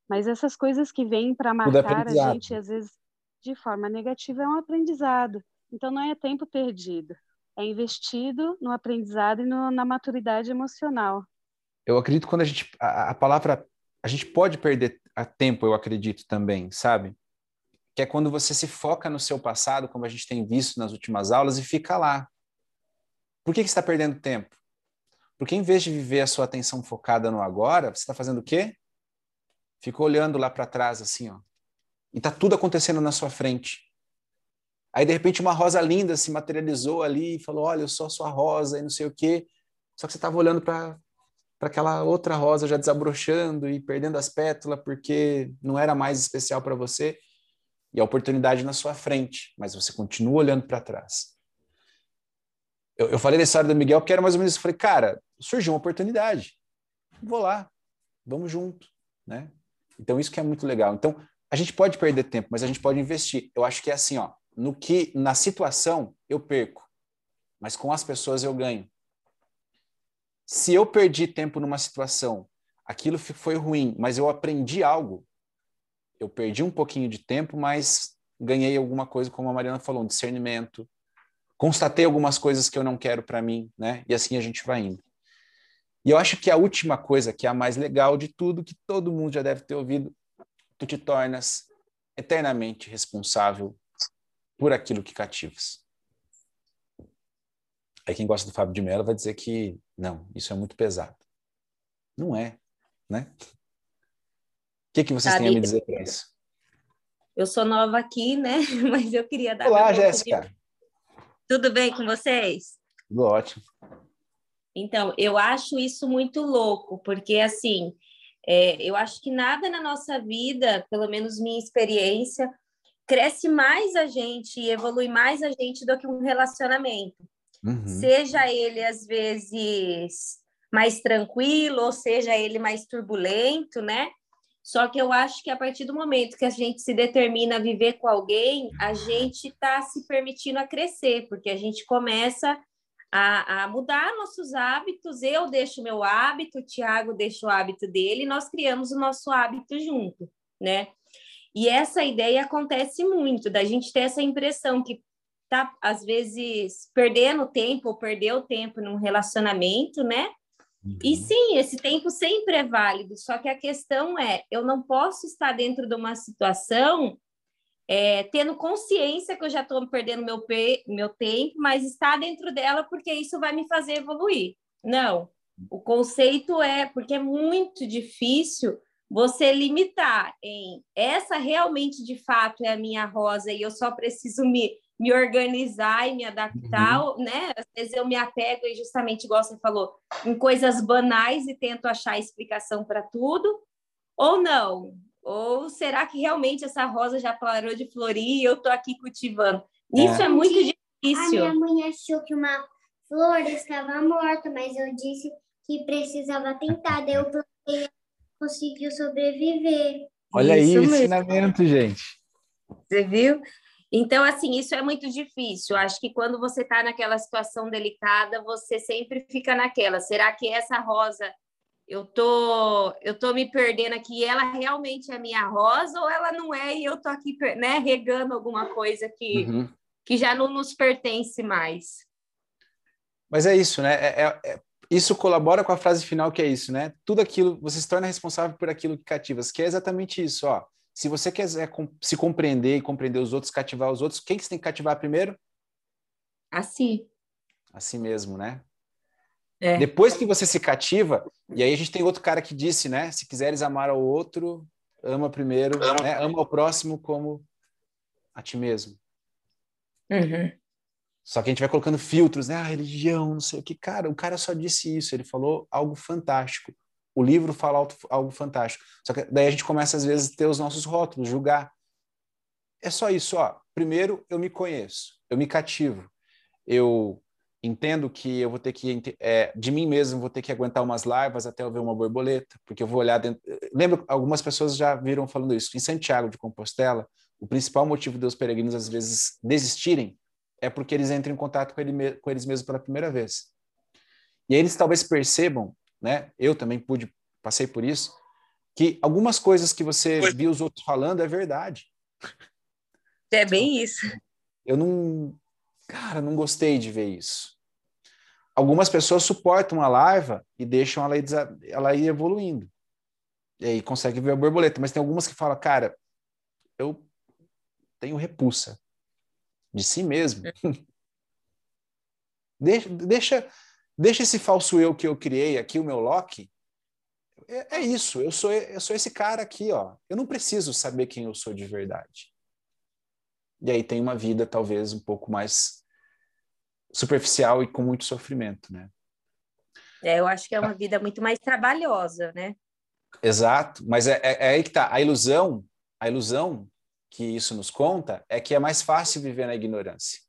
mas essas coisas que vêm para marcar a gente, às vezes, de forma negativa, é um aprendizado. Então, não é tempo perdido. É investido no aprendizado e no, na maturidade emocional. Eu acredito quando a gente. A, a palavra. A gente pode perder a tempo, eu acredito também, sabe? Que é quando você se foca no seu passado, como a gente tem visto nas últimas aulas, e fica lá. Por que, que você está perdendo tempo? Porque em vez de viver a sua atenção focada no agora, você está fazendo o quê? Fica olhando lá para trás, assim, ó. E tá tudo acontecendo na sua frente. Aí, de repente, uma rosa linda se materializou ali e falou: Olha, eu sou a sua rosa e não sei o quê. Só que você estava olhando para aquela outra rosa já desabrochando e perdendo as pétalas porque não era mais especial para você. E a oportunidade na sua frente, mas você continua olhando para trás eu, eu falei da história do Miguel porque era mais ou menos isso. Eu falei, cara, surgiu uma oportunidade. Vou lá, vamos junto, né? Então isso que é muito legal. Então a gente pode perder tempo, mas a gente pode investir. Eu acho que é assim, ó, no que na situação eu perco, mas com as pessoas eu ganho. Se eu perdi tempo numa situação, aquilo foi ruim, mas eu aprendi algo. Eu perdi um pouquinho de tempo, mas ganhei alguma coisa, como a Mariana falou, um discernimento, constatei algumas coisas que eu não quero para mim, né? E assim a gente vai indo. E eu acho que a última coisa, que é a mais legal de tudo, que todo mundo já deve ter ouvido, tu te tornas eternamente responsável por aquilo que cativas. Aí quem gosta do Fábio de Mello vai dizer que não, isso é muito pesado. Não é, né? O que, que vocês Sabe, têm a me dizer para isso? Eu sou nova aqui, né? <laughs> Mas eu queria dar. Olá, Jéssica. De... Tudo bem com vocês? Tudo ótimo. Então, eu acho isso muito louco, porque assim, é, eu acho que nada na nossa vida, pelo menos minha experiência, cresce mais a gente e evolui mais a gente do que um relacionamento. Uhum. Seja ele, às vezes, mais tranquilo, ou seja ele mais turbulento, né? Só que eu acho que a partir do momento que a gente se determina a viver com alguém, a gente está se permitindo a crescer, porque a gente começa a, a mudar nossos hábitos. Eu deixo meu hábito, o Tiago deixa o hábito dele, nós criamos o nosso hábito junto, né? E essa ideia acontece muito, da gente ter essa impressão que tá, às vezes, perdendo tempo ou perdeu tempo num relacionamento, né? Uhum. E sim, esse tempo sempre é válido, só que a questão é: eu não posso estar dentro de uma situação é, tendo consciência que eu já estou perdendo meu, meu tempo, mas estar dentro dela porque isso vai me fazer evoluir. Não. O conceito é porque é muito difícil você limitar em essa realmente de fato é a minha rosa e eu só preciso me, me organizar e me adaptar, uhum. né? Às vezes eu me apego e justamente igual você falou, em coisas banais e tento achar explicação para tudo, ou não? Ou será que realmente essa rosa já parou de florir e eu estou aqui cultivando? É. Isso é, é muito difícil. A minha mãe achou que uma flor estava morta, mas eu disse que precisava tentar. Daí eu plantei conseguiu sobreviver. Olha isso aí, mesmo. ensinamento, gente. Você viu? Então, assim, isso é muito difícil. Acho que quando você está naquela situação delicada, você sempre fica naquela. Será que essa rosa eu tô eu tô me perdendo aqui? Ela realmente é minha rosa ou ela não é? E eu tô aqui, né, regando alguma coisa que uhum. que já não nos pertence mais. Mas é isso, né? É, é, é isso colabora com a frase final que é isso, né? Tudo aquilo, você se torna responsável por aquilo que cativas, que é exatamente isso, ó. Se você quiser se compreender e compreender os outros, cativar os outros, quem que você tem que cativar primeiro? A si. A si mesmo, né? É. Depois que você se cativa, e aí a gente tem outro cara que disse, né? Se quiseres amar ao outro, ama primeiro, ama, né? ama ao próximo como a ti mesmo. Uhum. Só que a gente vai colocando filtros, né? A religião, não sei o que. Cara, o cara só disse isso, ele falou algo fantástico. O livro fala algo fantástico. Só que daí a gente começa, às vezes, a ter os nossos rótulos, julgar. É só isso, ó. Primeiro, eu me conheço, eu me cativo. Eu entendo que eu vou ter que, é, de mim mesmo, vou ter que aguentar umas larvas até eu ver uma borboleta, porque eu vou olhar dentro. Lembro, algumas pessoas já viram falando isso. Em Santiago de Compostela, o principal motivo dos peregrinos, às vezes, desistirem é porque eles entram em contato com, ele, com eles mesmos pela primeira vez. E aí eles talvez percebam, né? Eu também pude, passei por isso, que algumas coisas que você viu os outros falando é verdade. É bem isso. Eu não, cara, não gostei de ver isso. Algumas pessoas suportam a larva e deixam ela ir, ela ir evoluindo. E aí consegue ver a borboleta. Mas tem algumas que falam, cara, eu tenho repulsa de si mesmo. É. <laughs> deixa, deixa, deixa esse falso eu que eu criei aqui, o meu Loki. É, é, isso, eu sou, eu sou esse cara aqui, ó. Eu não preciso saber quem eu sou de verdade. E aí tem uma vida talvez um pouco mais superficial e com muito sofrimento, né? É, eu acho que é uma vida muito mais trabalhosa, né? Exato, mas é, é, é aí que tá. A ilusão, a ilusão que isso nos conta é que é mais fácil viver na ignorância.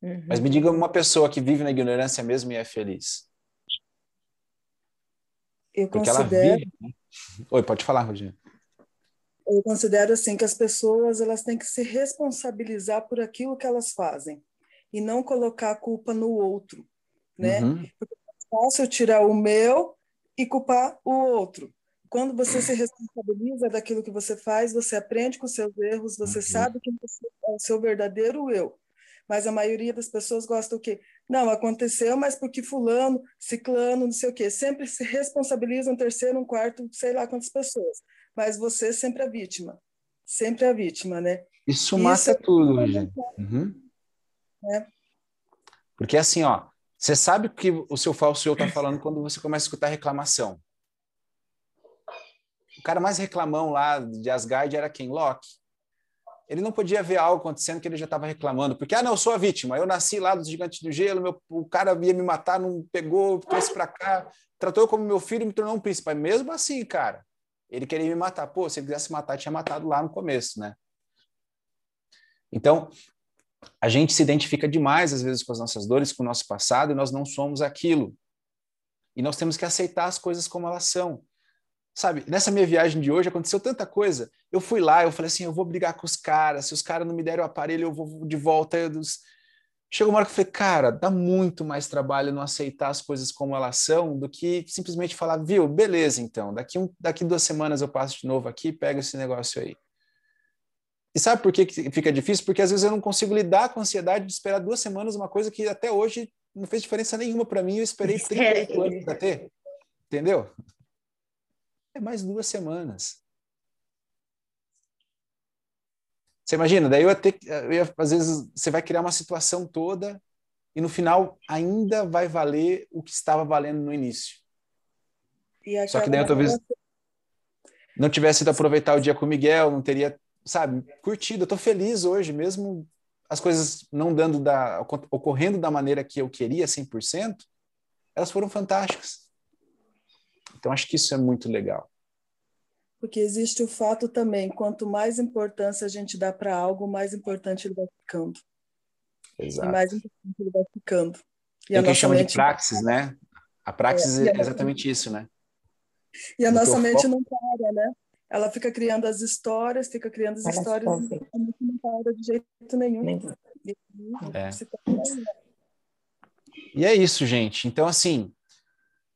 Uhum. Mas me diga uma pessoa que vive na ignorância mesmo e é feliz. Eu Porque considero... ela vive. Né? Oi, pode falar, Rodinha. Eu considero assim que as pessoas elas têm que se responsabilizar por aquilo que elas fazem e não colocar a culpa no outro, né? Uhum. Porque é fácil tirar o meu e culpar o outro. Quando você se responsabiliza daquilo que você faz, você aprende com seus erros, você uhum. sabe que você é o seu verdadeiro eu. Mas a maioria das pessoas gosta o quê? Não, aconteceu, mas porque fulano, ciclano, não sei o quê. Sempre se responsabiliza um terceiro, um quarto, sei lá quantas pessoas. Mas você sempre a vítima. Sempre a vítima, né? Isso mata Isso é tudo, gente. Uhum. É. Porque assim, ó, você sabe o que o seu falso eu está falando quando você começa a escutar reclamação. O cara mais reclamão lá de Asgard era quem? Loki. Ele não podia ver algo acontecendo que ele já estava reclamando, porque, ah, não, eu sou a vítima, eu nasci lá dos gigantes do gelo, meu, o cara ia me matar, não pegou, trouxe para cá, tratou eu como meu filho e me tornou um príncipe. Mesmo assim, cara, ele queria me matar. Pô, se ele quisesse matar, tinha matado lá no começo, né? Então, a gente se identifica demais, às vezes, com as nossas dores, com o nosso passado, e nós não somos aquilo. E nós temos que aceitar as coisas como elas são. Sabe, nessa minha viagem de hoje aconteceu tanta coisa. Eu fui lá, eu falei assim, eu vou brigar com os caras, se os caras não me derem o aparelho, eu vou de volta. Eu... Chegou uma hora que eu falei, cara, dá muito mais trabalho não aceitar as coisas como elas são do que simplesmente falar, viu, beleza, então, daqui, um, daqui duas semanas eu passo de novo aqui pego esse negócio aí. E sabe por que fica difícil? Porque às vezes eu não consigo lidar com a ansiedade de esperar duas semanas uma coisa que até hoje não fez diferença nenhuma para mim, eu esperei 38 anos para ter. Entendeu? É mais duas semanas. Você imagina, daí eu ia ter, eu ia, às vezes você vai criar uma situação toda e no final ainda vai valer o que estava valendo no início. Só que daí eu talvez não tivesse ido aproveitar o dia com o Miguel, não teria, sabe, curtido. Eu tô feliz hoje, mesmo as coisas não dando da ocorrendo da maneira que eu queria 100%, elas foram fantásticas. Então acho que isso é muito legal. Porque existe o fato também, quanto mais importância a gente dá para algo, mais importante ele vai ficando. Exato. E mais importante ele vai ficando. E Tem a quem chama mente... de praxis, né? A praxis é, é exatamente isso, né? E a nossa mente não para, né? Ela fica criando as histórias, fica criando as Ela histórias e não para de jeito nenhum. É. E é isso, gente. Então, assim,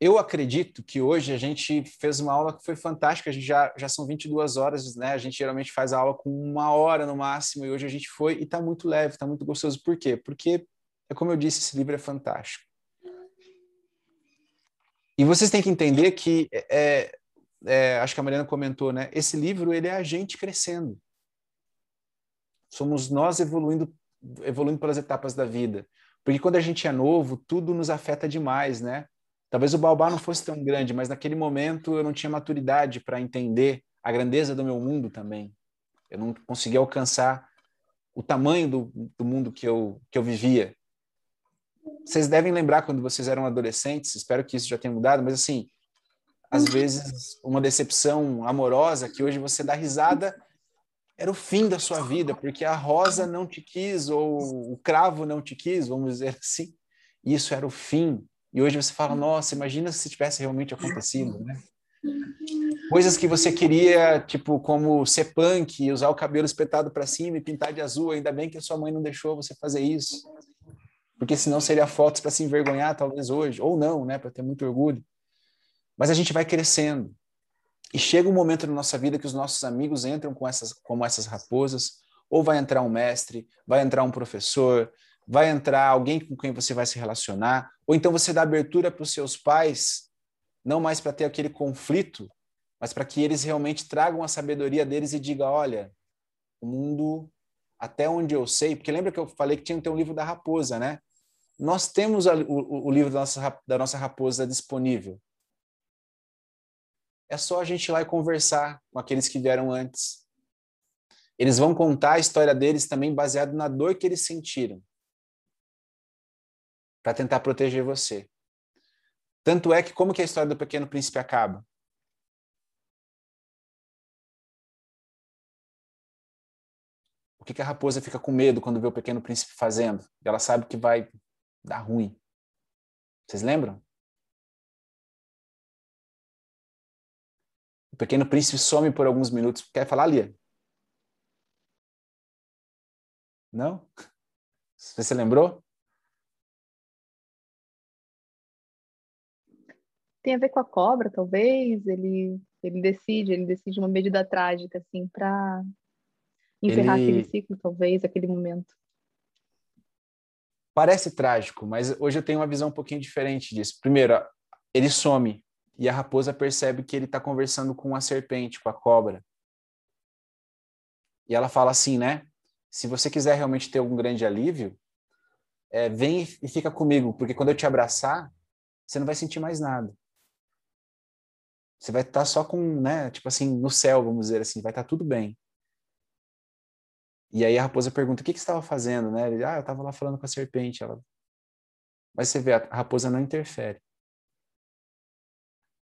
eu acredito que hoje a gente fez uma aula que foi fantástica, a gente já, já são 22 horas, né? A gente geralmente faz a aula com uma hora no máximo, e hoje a gente foi e está muito leve, está muito gostoso. Por quê? Porque, é como eu disse, esse livro é fantástico. E vocês têm que entender que, é, é, acho que a Mariana comentou, né? Esse livro, ele é a gente crescendo. Somos nós evoluindo, evoluindo pelas etapas da vida. Porque quando a gente é novo, tudo nos afeta demais, né? Talvez o baobá não fosse tão grande, mas naquele momento eu não tinha maturidade para entender a grandeza do meu mundo também. Eu não conseguia alcançar o tamanho do, do mundo que eu, que eu vivia. Vocês devem lembrar quando vocês eram adolescentes, espero que isso já tenha mudado, mas assim, às vezes uma decepção amorosa que hoje você dá risada era o fim da sua vida, porque a rosa não te quis ou o cravo não te quis, vamos dizer assim. Isso era o fim e hoje você fala, nossa, imagina se tivesse realmente acontecido, né? Coisas que você queria, tipo, como ser punk, usar o cabelo espetado para cima e pintar de azul, ainda bem que sua mãe não deixou você fazer isso. Porque senão seria fotos para se envergonhar, talvez hoje, ou não, né, para ter muito orgulho. Mas a gente vai crescendo. E chega um momento na nossa vida que os nossos amigos entram com essas, como essas raposas, ou vai entrar um mestre, vai entrar um professor, vai entrar alguém com quem você vai se relacionar, ou então você dá abertura para os seus pais, não mais para ter aquele conflito, mas para que eles realmente tragam a sabedoria deles e diga, olha, o mundo até onde eu sei, porque lembra que eu falei que tinha que ter um livro da raposa, né? Nós temos a, o, o, livro da nossa, da nossa raposa disponível. É só a gente ir lá e conversar com aqueles que vieram antes. Eles vão contar a história deles também baseado na dor que eles sentiram para tentar proteger você. Tanto é que como que a história do Pequeno Príncipe acaba? O que, que a raposa fica com medo quando vê o Pequeno Príncipe fazendo? Ela sabe que vai dar ruim. Vocês lembram? O Pequeno Príncipe some por alguns minutos. Quer falar, Lia? Não? <laughs> Você lembrou? Tem a ver com a cobra, talvez. Ele, ele decide, ele decide uma medida trágica, assim, para encerrar ele... aquele ciclo, talvez, aquele momento. Parece trágico, mas hoje eu tenho uma visão um pouquinho diferente disso. Primeiro, ele some e a raposa percebe que ele está conversando com a serpente, com a cobra. E ela fala assim, né? Se você quiser realmente ter um grande alívio, é, vem e fica comigo, porque quando eu te abraçar, você não vai sentir mais nada. Você vai estar só com, né, tipo assim, no céu, vamos dizer assim, vai estar tudo bem. E aí a raposa pergunta: o que, que você estava fazendo? Né? Ele, ah, eu estava lá falando com a serpente. Ela... Mas você vê, a raposa não interfere.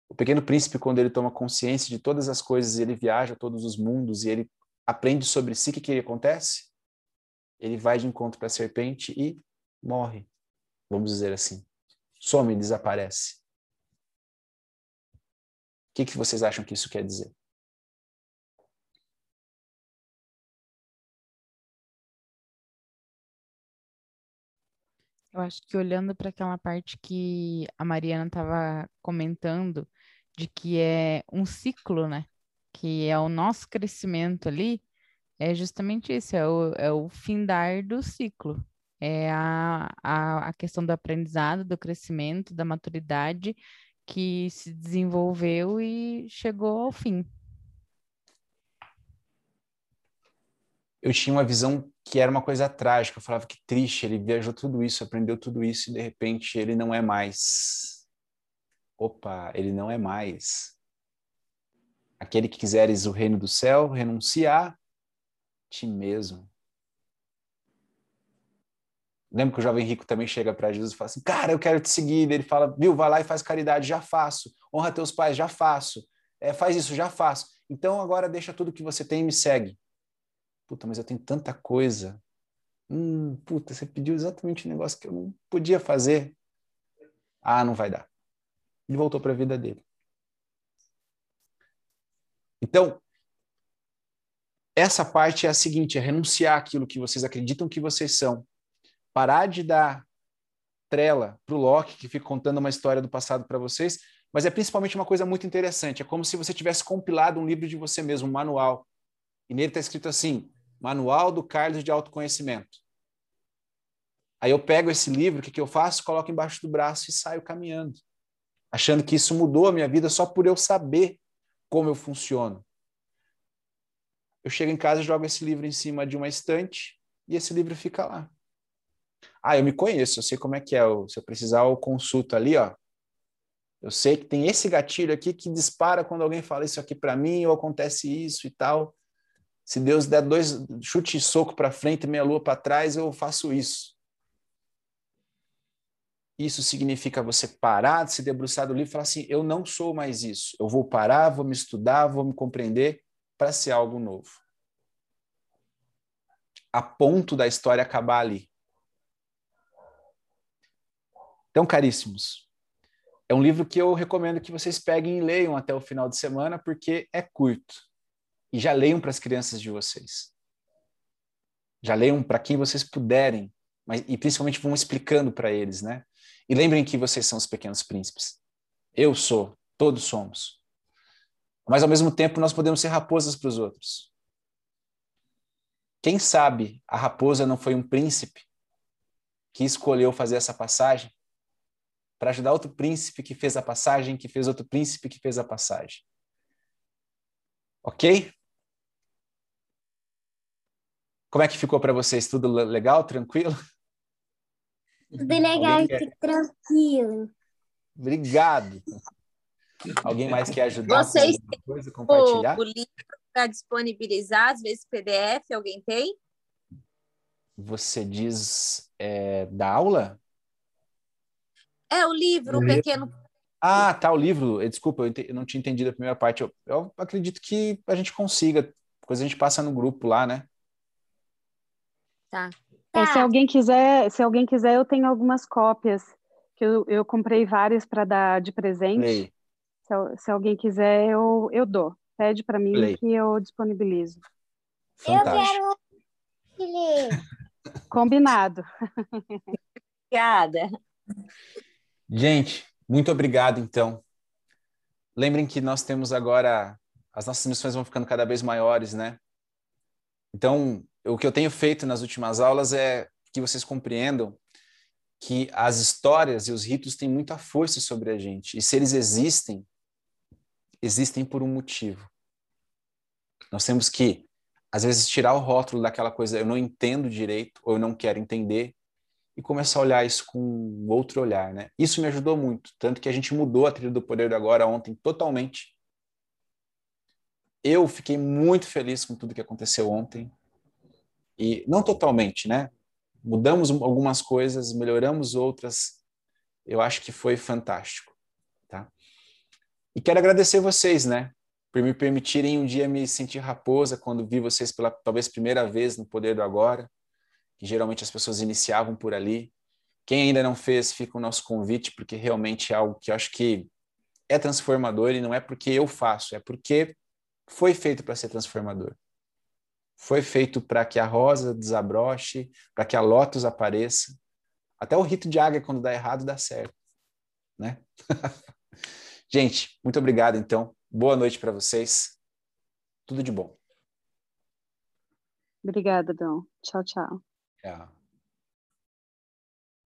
O pequeno príncipe, quando ele toma consciência de todas as coisas, ele viaja a todos os mundos e ele aprende sobre si o que, que acontece, ele vai de encontro para a serpente e morre, vamos dizer assim. Some, desaparece que, que vocês acham que isso quer dizer? Eu acho que olhando para aquela parte que a Mariana estava comentando, de que é um ciclo, né? Que é o nosso crescimento ali, é justamente isso, é o, é o findar do ciclo. É a, a, a questão do aprendizado, do crescimento, da maturidade que se desenvolveu e chegou ao fim. Eu tinha uma visão que era uma coisa trágica. Eu falava que triste, ele viajou tudo isso, aprendeu tudo isso e de repente ele não é mais. Opa, ele não é mais. Aquele que quiseres o reino do céu, renunciar a ti mesmo. Lembra que o jovem rico também chega para Jesus e fala assim: Cara, eu quero te seguir. Ele fala: Viu, vai lá e faz caridade, já faço. Honra teus pais, já faço. É, faz isso, já faço. Então agora deixa tudo que você tem e me segue. Puta, mas eu tenho tanta coisa. Hum, puta, você pediu exatamente o negócio que eu não podia fazer. Ah, não vai dar. Ele voltou para a vida dele. Então, essa parte é a seguinte: é renunciar aquilo que vocês acreditam que vocês são parar de dar trela para o Loki, que fica contando uma história do passado para vocês, mas é principalmente uma coisa muito interessante. É como se você tivesse compilado um livro de você mesmo, um manual. E nele está escrito assim: Manual do Carlos de Autoconhecimento. Aí eu pego esse livro, o que, que eu faço? Coloco embaixo do braço e saio caminhando, achando que isso mudou a minha vida só por eu saber como eu funciono. Eu chego em casa, jogo esse livro em cima de uma estante e esse livro fica lá. Ah, eu me conheço, eu sei como é que é. Se eu precisar, eu consulto ali, ó. Eu sei que tem esse gatilho aqui que dispara quando alguém fala isso aqui para mim ou acontece isso e tal. Se Deus der dois chute e soco para frente e meia lua para trás, eu faço isso. Isso significa você parar de se debruçar do livro e falar assim: eu não sou mais isso. Eu vou parar, vou me estudar, vou me compreender para ser algo novo. A ponto da história acabar ali. Então, caríssimos, é um livro que eu recomendo que vocês peguem e leiam até o final de semana, porque é curto. E já leiam para as crianças de vocês. Já leiam para quem vocês puderem, mas, e principalmente vão explicando para eles, né? E lembrem que vocês são os pequenos príncipes. Eu sou, todos somos. Mas ao mesmo tempo nós podemos ser raposas para os outros. Quem sabe a raposa não foi um príncipe que escolheu fazer essa passagem para ajudar outro príncipe que fez a passagem, que fez outro príncipe que fez a passagem. Ok? Como é que ficou para vocês? Tudo legal, tranquilo? Tudo legal, quer... tranquilo. Obrigado. Alguém mais quer ajudar? Vocês têm coisa, compartilhar? o livro para disponibilizar, às vezes PDF, alguém tem? Você diz é, da aula? É, o livro, o pequeno. Ah, tá, o livro. Eh, desculpa, eu, não tinha entendido a primeira parte. Eu, eu acredito que a gente consiga. Depois a gente passa no grupo lá, né? Tá. É, se tá. alguém quiser, se alguém quiser, eu tenho algumas cópias que eu, eu comprei várias para dar de presente. Se, se, alguém quiser, eu, eu dou. Pede para mim Play. que eu disponibilizo. Fantástico. Eu quero. Combinado. <laughs> Obrigada. Gente, muito obrigado, então. Lembrem que nós temos agora, as nossas missões vão ficando cada vez maiores, né? Então, o que eu tenho feito nas últimas aulas é que vocês compreendam que as histórias e os ritos têm muita força sobre a gente. E se eles existem, existem por um motivo. Nós temos que, às vezes, tirar o rótulo daquela coisa eu não entendo direito ou eu não quero entender e começar a olhar isso com outro olhar, né? Isso me ajudou muito, tanto que a gente mudou a trilha do poder do agora ontem totalmente. Eu fiquei muito feliz com tudo que aconteceu ontem. E não totalmente, né? Mudamos algumas coisas, melhoramos outras. Eu acho que foi fantástico, tá? E quero agradecer vocês, né? Por me permitirem um dia me sentir raposa quando vi vocês pela talvez primeira vez no Poder do Agora que geralmente as pessoas iniciavam por ali. Quem ainda não fez, fica o nosso convite, porque realmente é algo que eu acho que é transformador e não é porque eu faço, é porque foi feito para ser transformador. Foi feito para que a rosa desabroche, para que a lótus apareça, Até o rito de águia, quando dá errado, dá certo. Né? <laughs> Gente, muito obrigado, então. Boa noite para vocês. Tudo de bom. Obrigada, Dom. Tchau, tchau. Tchau.